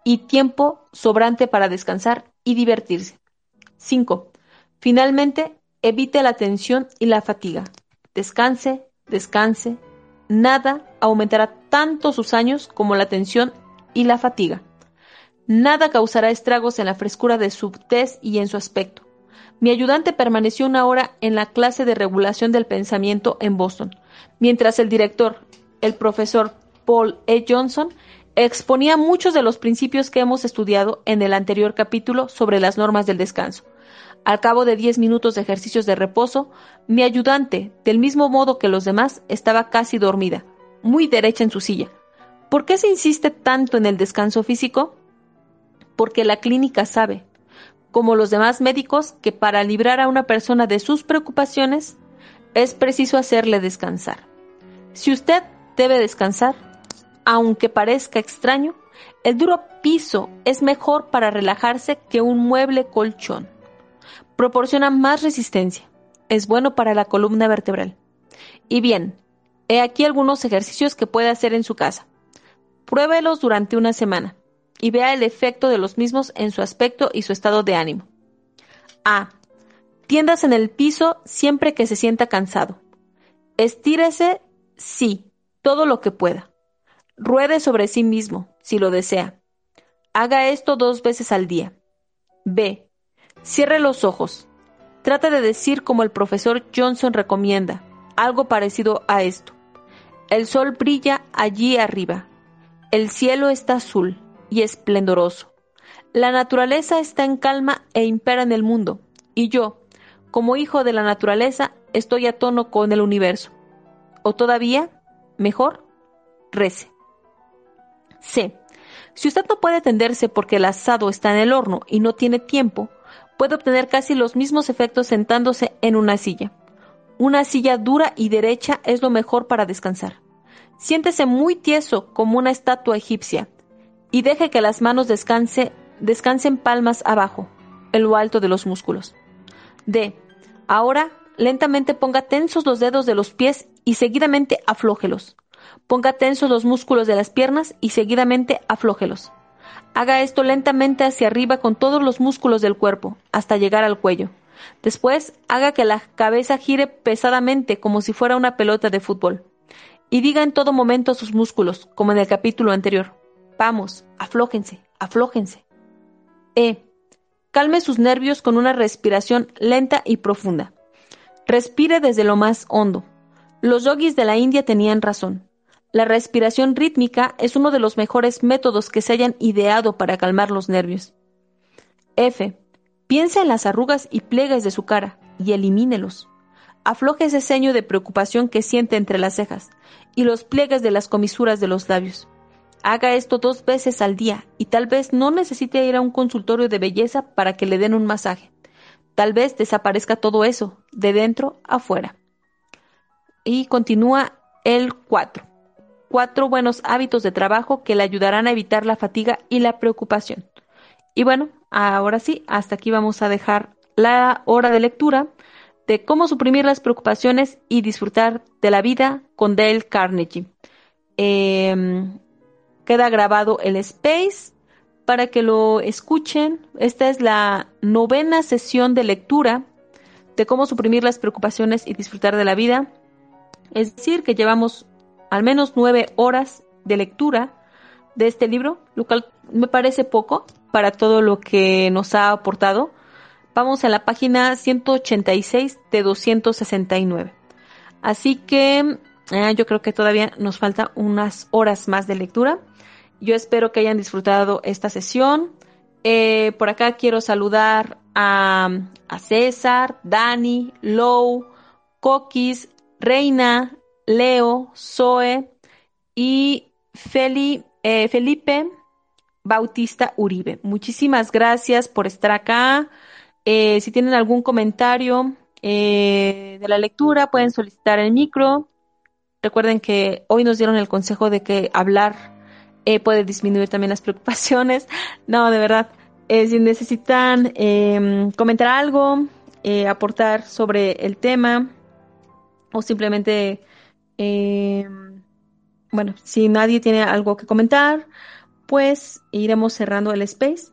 y tiempo sobrante para descansar y divertirse. 5. Finalmente, evite la tensión y la fatiga. Descanse, descanse. Nada aumentará tanto sus años como la tensión y la fatiga. Nada causará estragos en la frescura de su tez y en su aspecto. Mi ayudante permaneció una hora en la clase de regulación del pensamiento en Boston, mientras el director, el profesor Paul E. Johnson, exponía muchos de los principios que hemos estudiado en el anterior capítulo sobre las normas del descanso. Al cabo de diez minutos de ejercicios de reposo, mi ayudante, del mismo modo que los demás, estaba casi dormida, muy derecha en su silla. ¿Por qué se insiste tanto en el descanso físico? Porque la clínica sabe, como los demás médicos, que para librar a una persona de sus preocupaciones es preciso hacerle descansar. Si usted debe descansar, aunque parezca extraño, el duro piso es mejor para relajarse que un mueble colchón. Proporciona más resistencia. Es bueno para la columna vertebral. Y bien, he aquí algunos ejercicios que puede hacer en su casa. Pruébelos durante una semana y vea el efecto de los mismos en su aspecto y su estado de ánimo. A. Tiendas en el piso siempre que se sienta cansado. Estírese, sí, todo lo que pueda. Ruede sobre sí mismo, si lo desea. Haga esto dos veces al día. B. Cierre los ojos. Trata de decir como el profesor Johnson recomienda, algo parecido a esto. El sol brilla allí arriba. El cielo está azul y esplendoroso. La naturaleza está en calma e impera en el mundo, y yo, como hijo de la naturaleza, estoy a tono con el universo. O todavía, mejor, rece. C. Si usted no puede tenderse porque el asado está en el horno y no tiene tiempo, puede obtener casi los mismos efectos sentándose en una silla. Una silla dura y derecha es lo mejor para descansar. Siéntese muy tieso como una estatua egipcia y deje que las manos descanse, descansen palmas abajo, en lo alto de los músculos. D. Ahora, lentamente ponga tensos los dedos de los pies y seguidamente aflójelos. Ponga tensos los músculos de las piernas y seguidamente aflójelos. Haga esto lentamente hacia arriba con todos los músculos del cuerpo, hasta llegar al cuello. Después, haga que la cabeza gire pesadamente como si fuera una pelota de fútbol. Y diga en todo momento a sus músculos, como en el capítulo anterior. Vamos, aflójense, aflójense. E. Calme sus nervios con una respiración lenta y profunda. Respire desde lo más hondo. Los yogis de la India tenían razón. La respiración rítmica es uno de los mejores métodos que se hayan ideado para calmar los nervios. F. Piensa en las arrugas y pliegues de su cara y elimínelos. Afloje ese ceño de preocupación que siente entre las cejas y los pliegues de las comisuras de los labios. Haga esto dos veces al día y tal vez no necesite ir a un consultorio de belleza para que le den un masaje. Tal vez desaparezca todo eso, de dentro a fuera. Y continúa el 4. Cuatro buenos hábitos de trabajo que le ayudarán a evitar la fatiga y la preocupación. Y bueno, ahora sí, hasta aquí vamos a dejar la hora de lectura de cómo suprimir las preocupaciones y disfrutar de la vida con Dale Carnegie. Eh, queda grabado el space para que lo escuchen. Esta es la novena sesión de lectura de cómo suprimir las preocupaciones y disfrutar de la vida. Es decir, que llevamos al menos nueve horas de lectura de este libro, lo cual me parece poco para todo lo que nos ha aportado. Vamos a la página 186 de 269. Así que eh, yo creo que todavía nos falta unas horas más de lectura. Yo espero que hayan disfrutado esta sesión. Eh, por acá quiero saludar a, César, Dani, Lou, Coquis, Reina, Leo, Zoe y eh, Felipe Bautista Uribe. Muchísimas gracias por estar acá. Eh, si tienen algún comentario de la lectura, pueden solicitar el micro. Recuerden que hoy nos dieron el consejo de que hablar eh, puede disminuir también las preocupaciones. No, de verdad, eh, si necesitan em, comentar algo, eh, aportar sobre el tema o simplemente, em, bueno, si nadie tiene algo que comentar, pues iremos cerrando el space.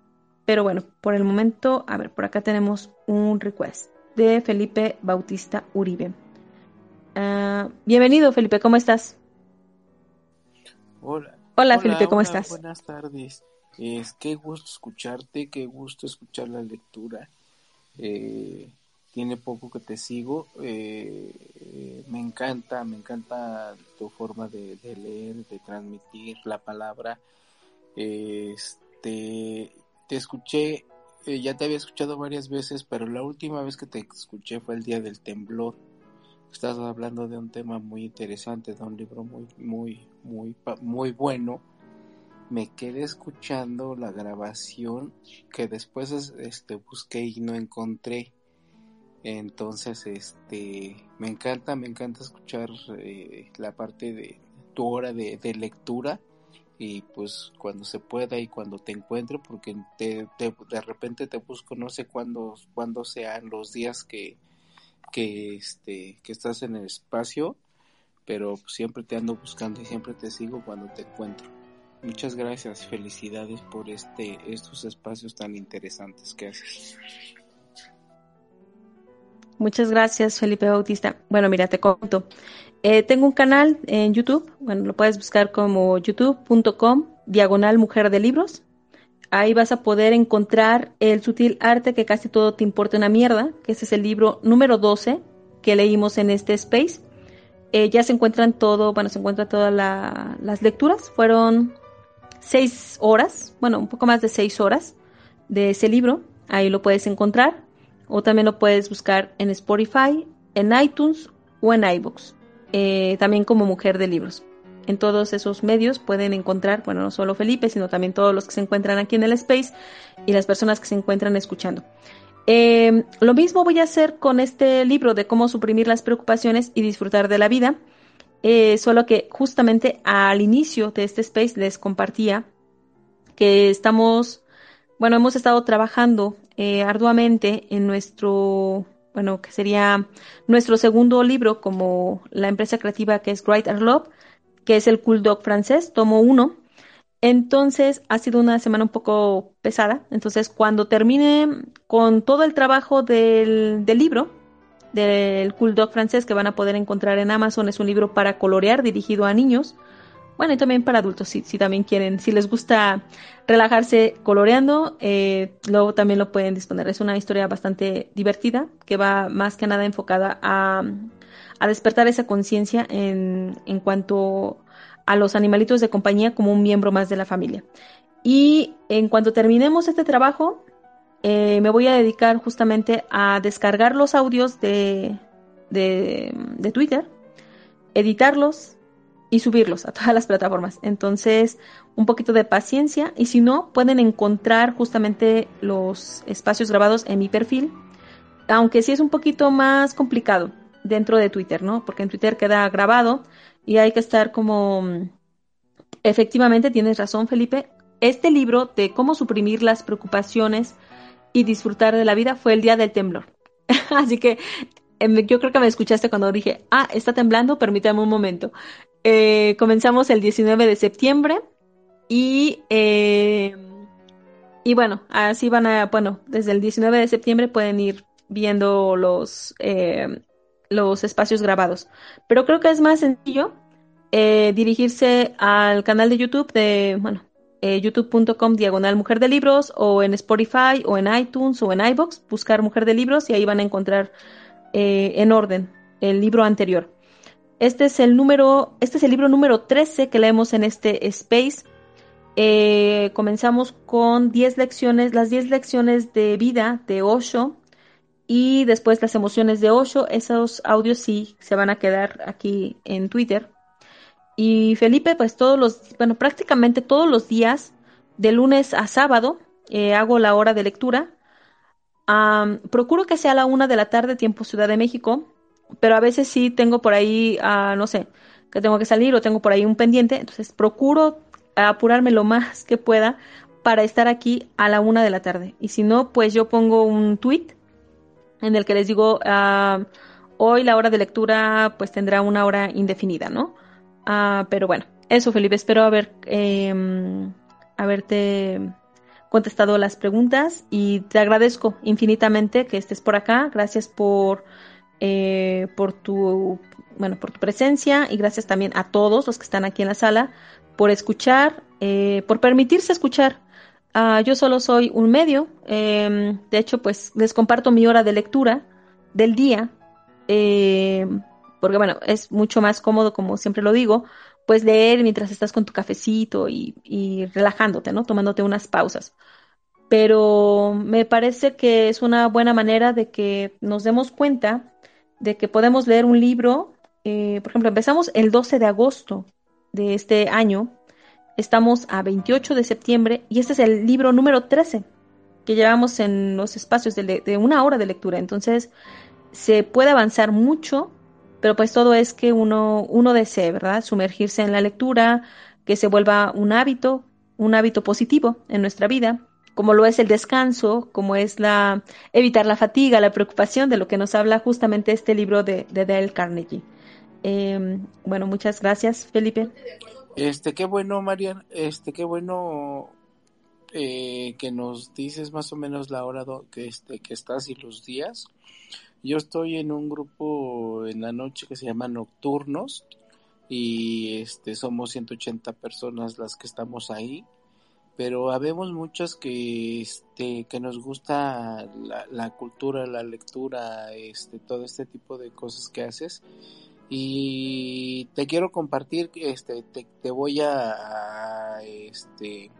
Pero bueno, por el momento, a ver, por acá tenemos un request de Felipe Bautista Uribe. Ah, bienvenido, Felipe, ¿cómo estás? Hola, Hola, Felipe, ¿cómo estás? Buenas tardes. Es qué gusto escucharte, qué gusto escuchar la lectura. Eh, tiene poco que te sigo. Eh, me encanta, me encanta tu forma de, leer, de transmitir la palabra. este, te escuché eh, ya te había escuchado varias veces, pero la última vez que te escuché fue el día del temblor. Estás hablando de un tema muy interesante, de un libro muy, muy, muy, muy bueno. Me quedé escuchando la grabación que después este, busqué y no encontré. Entonces, este, me encanta, me encanta escuchar eh, la parte de tu hora de, lectura y pues cuando se pueda y cuando te encuentre, porque de repente te busco, no sé cuándo, cuándo sean los días que, que, este, que estás en el espacio, pero siempre te ando buscando y siempre te sigo cuando te encuentro. Muchas gracias, felicidades por este, estos espacios tan interesantes que haces. Muchas gracias, Felipe Bautista. Bueno, mira, te cuento. Eh, tengo un canal en YouTube, bueno, lo puedes buscar como youtube.com, diagonal mujer de libros. Ahí vas a poder encontrar el sutil arte que casi todo te importa una mierda, que ese es el libro número 12 que leímos en este space. Eh, ya se encuentran todo, bueno, se encuentran todas las lecturas. Fueron seis horas, bueno, un poco más de seis horas de ese libro. Ahí lo puedes encontrar. O también lo puedes buscar en Spotify, en iTunes o en iBooks. Eh, también como mujer de libros en todos esos medios pueden encontrar, bueno, no solo Felipe, sino también todos los que se encuentran aquí en el space y las personas que se encuentran escuchando. Eh, lo mismo voy a hacer con este libro de cómo suprimir las preocupaciones y disfrutar de la vida, eh, solo que justamente al inicio de este space les compartía que estamos, bueno, hemos estado trabajando eh, arduamente en nuestro, bueno, que sería nuestro segundo libro como la empresa creativa que es Write and Love, que es el Cool Dog francés, tomo uno. Entonces ha sido una semana un poco pesada. Entonces cuando termine con todo el trabajo del, libro, del Cool Dog francés que van a poder encontrar en Amazon, es un libro para colorear dirigido a niños. Bueno, y también para adultos, si, si también quieren, si les gusta relajarse coloreando, eh, luego también lo pueden disponer. Es una historia bastante divertida que va más que nada enfocada a, a despertar esa conciencia en, en cuanto a los animalitos de compañía como un miembro más de la familia. Y en cuanto terminemos este trabajo, eh, me voy a dedicar justamente a descargar los audios de, de, de, Twitter, editarlos y subirlos a todas las plataformas. Entonces, un poquito de paciencia y si no, pueden encontrar justamente los espacios grabados en mi perfil, aunque sí es un poquito más complicado dentro de Twitter, ¿no? Porque en Twitter queda grabado y hay que estar como... Mm, efectivamente, tienes razón, Felipe. Este libro de cómo suprimir las preocupaciones y disfrutar de la vida fue el día del temblor. [LAUGHS] Así que em, yo creo que me escuchaste cuando dije, ah, está temblando, permítame un momento. Eh, comenzamos el 19 de septiembre y, eh, y bueno, así van a, bueno, desde el 19 de septiembre pueden ir viendo los, eh, los espacios grabados. Pero creo que es más sencillo eh, dirigirse al canal de YouTube de, bueno, eh, youtube.com diagonal mujer de libros o en Spotify o en iTunes o en iBox, buscar mujer de libros y ahí van a encontrar eh, en orden el libro anterior. Este es el número, este es el libro número 13 que leemos en este space. comenzamos con 10 lecciones, las 10 lecciones de vida de Osho, y después las emociones de Osho, esos audios sí se van a quedar aquí en Twitter. Y Felipe, pues todos los, bueno, prácticamente todos los días, de lunes a sábado, eh, hago la hora de lectura. procuro que sea a la una de la tarde, tiempo Ciudad de México, pero a veces sí tengo por ahí, uh, no sé, que tengo que salir o tengo por ahí un pendiente, entonces procuro apurarme lo más que pueda para estar aquí a la una de la tarde. Y si no, pues yo pongo un tweet en el que les digo, ah, hoy la hora de lectura pues tendrá una hora indefinida, ¿no? Ah, pero bueno, eso Felipe, espero haber, em, haberte contestado las preguntas y te agradezco infinitamente que estés por acá. Gracias por, eh, por tu bueno, por tu presencia y gracias también a todos los que están aquí en la sala por escuchar, eh, por permitirse escuchar Ah, yo solo soy un medio. Em, de hecho, pues les comparto mi hora de lectura del día. Em, porque bueno, es mucho más cómodo, como siempre lo digo, pues leer mientras estás con tu cafecito y, relajándote, ¿no? Tomándote unas pausas. pero me parece que es una buena manera de que nos demos cuenta de que podemos leer un libro. Eh, por ejemplo, empezamos el 12 de agosto de este año, estamos a 28 de septiembre y este es el libro número 13 que llevamos en los espacios de, de una hora de lectura. Entonces, se puede avanzar mucho, pero pues todo es que uno, uno desee, ¿verdad? Sumergirse en la lectura, que se vuelva un hábito, un hábito positivo en nuestra vida como lo es el descanso, como es la evitar la fatiga, la preocupación, de lo que nos habla justamente este libro de, de Dale Carnegie. Em, bueno, muchas gracias, Felipe. Este, qué bueno, Marian, este, qué bueno eh, que nos dices más o menos la hora que, este, que estás y los días. Yo estoy en un grupo en la noche que se llama Nocturnos y este somos 180 personas las que estamos ahí pero habemos muchos que este que nos gusta la, la, cultura la lectura este todo este tipo de cosas que haces y te quiero compartir este te, te voy a, este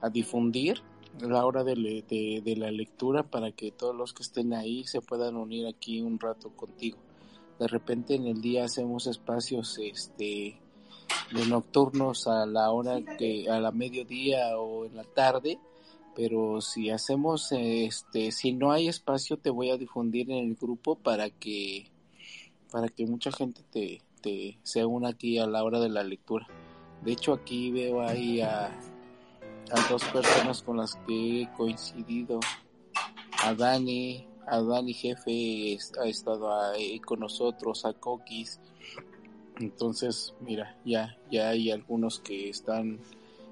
a difundir la hora de, de, de, la lectura para que todos los que estén ahí se puedan unir aquí un rato contigo. De repente en el día hacemos espacios este de nocturnos a la hora que a la mediodía o en la tarde pero si hacemos este si no hay espacio te voy a difundir en el grupo para que para que mucha gente te, te se una aquí a la hora de la lectura. De hecho aquí veo ahí a, a dos personas con las que he coincidido. A Dani a Dani jefe ha estado ahí con nosotros a Coquis. Entonces, mira, ya, ya hay algunos que están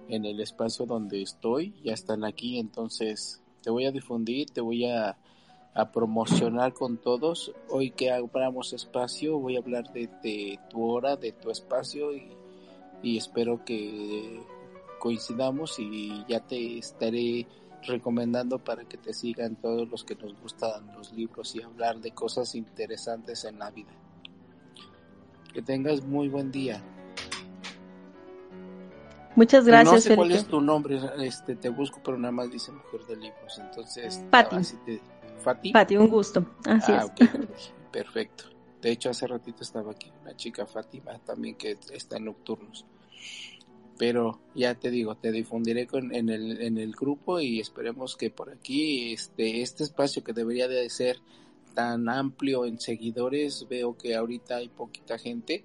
en el espacio donde estoy, ya están aquí, entonces te voy a difundir, te voy a, promocionar con todos. Hoy que abramos espacio, voy a hablar de, tu hora, de tu espacio y, y espero que coincidamos y ya te estaré recomendando para que te sigan todos los que nos gustan los libros y hablar de cosas interesantes en la vida. Que tengas muy buen día. Muchas gracias. No sé cuál es tu nombre, este, te busco, pero nada más dice mujer de libros. Entonces, Pati. Fati. Pati, un gusto. Así ah, es. [LAUGHS] perfecto. De hecho, hace ratito estaba aquí una chica Fátima también que está en nocturnos. Pero ya te digo, te difundiré con, en, el, en el grupo y esperemos que por aquí este, este espacio que debería de ser tan amplio en seguidores, veo que ahorita hay poquita gente,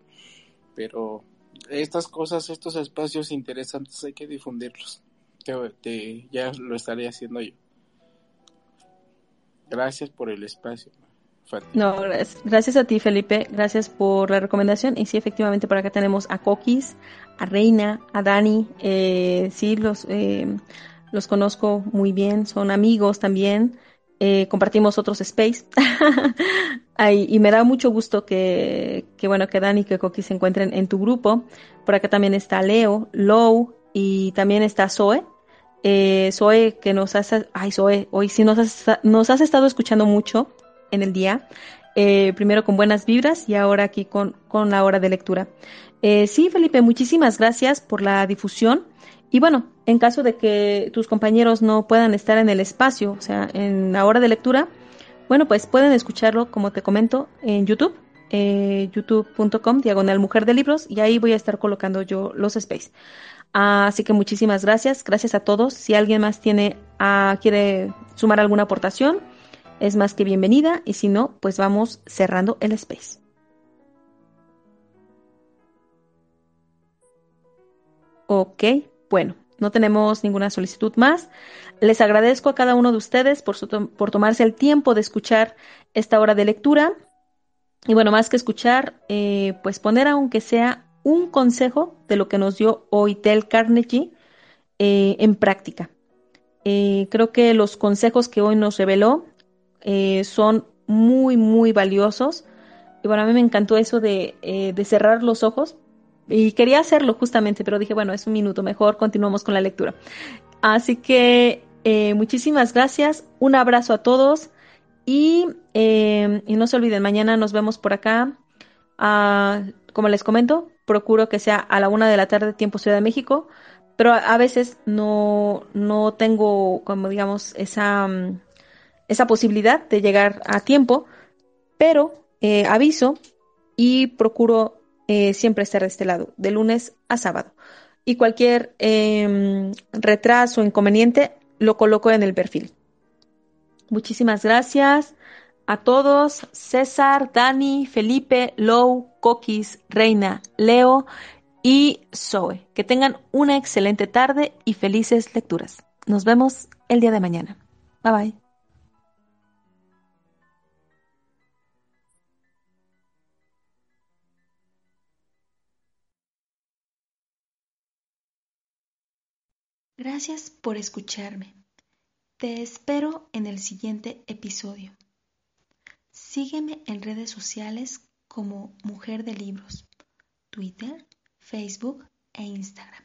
pero estas cosas, estos espacios interesantes hay que difundirlos. Te, ya lo estaré haciendo yo. Gracias por el espacio. No, gracias, a ti, Felipe. Gracias por la recomendación. Y sí, efectivamente, por acá tenemos a Coquis, a Reina, a Dani. Eh, sí, los, eh, los conozco muy bien. Son amigos también. Eh, compartimos otros space [LAUGHS] y me da mucho gusto que, que, bueno que Dani y que Coqui se encuentren en tu grupo por acá también está Leo Low y también está Zoe eh, Zoe que nos hace ay hoy sí nos has, nos has estado escuchando mucho en el día eh, primero con buenas vibras y ahora aquí con, con la hora de lectura eh, sí Felipe muchísimas gracias por la difusión y bueno, en caso de que tus compañeros no puedan estar en el espacio, o sea, en la hora de lectura, bueno, pues pueden escucharlo, como te comento, en YouTube, eh, youtube.com, diagonal mujer de libros, y ahí voy a estar colocando yo los space. Así que muchísimas gracias, gracias a todos. Si alguien más tiene, ah, quiere sumar alguna aportación, es más que bienvenida, y si no, pues vamos cerrando el space. Ok, bueno, no tenemos ninguna solicitud más. Les agradezco a cada uno de ustedes por, por tomarse el tiempo de escuchar esta hora de lectura. Y bueno, más que escuchar, eh, pues poner aunque sea un consejo de lo que nos dio hoy Tel Carnegie eh, en práctica. Eh, creo que los consejos que hoy nos reveló son muy, muy valiosos. Y bueno, a mí me encantó eso de, de cerrar los ojos y quería hacerlo justamente, pero dije, bueno, es un minuto, mejor continuamos con la lectura. Así que eh, muchísimas gracias, un abrazo a todos y, eh, y, no se olviden, mañana nos vemos por acá. Ah, como les comento, procuro que sea a la una de la tarde, tiempo Ciudad de México, pero a veces no, no tengo, como digamos, esa, mm, esa posibilidad de llegar a tiempo, pero eh, aviso y procuro eh, siempre estar de este lado, de lunes a sábado. Y cualquier eh, retraso o inconveniente lo coloco en el perfil. Muchísimas gracias a todos, César, Dani, Felipe, Lou, Coquis, Reina, Leo y Zoe. Que tengan una excelente tarde y felices lecturas. Nos vemos el día de mañana. Bye bye. Gracias por escucharme. Te espero en el siguiente episodio. Sígueme en redes sociales como Mujer de Libros, Twitter, Facebook e Instagram.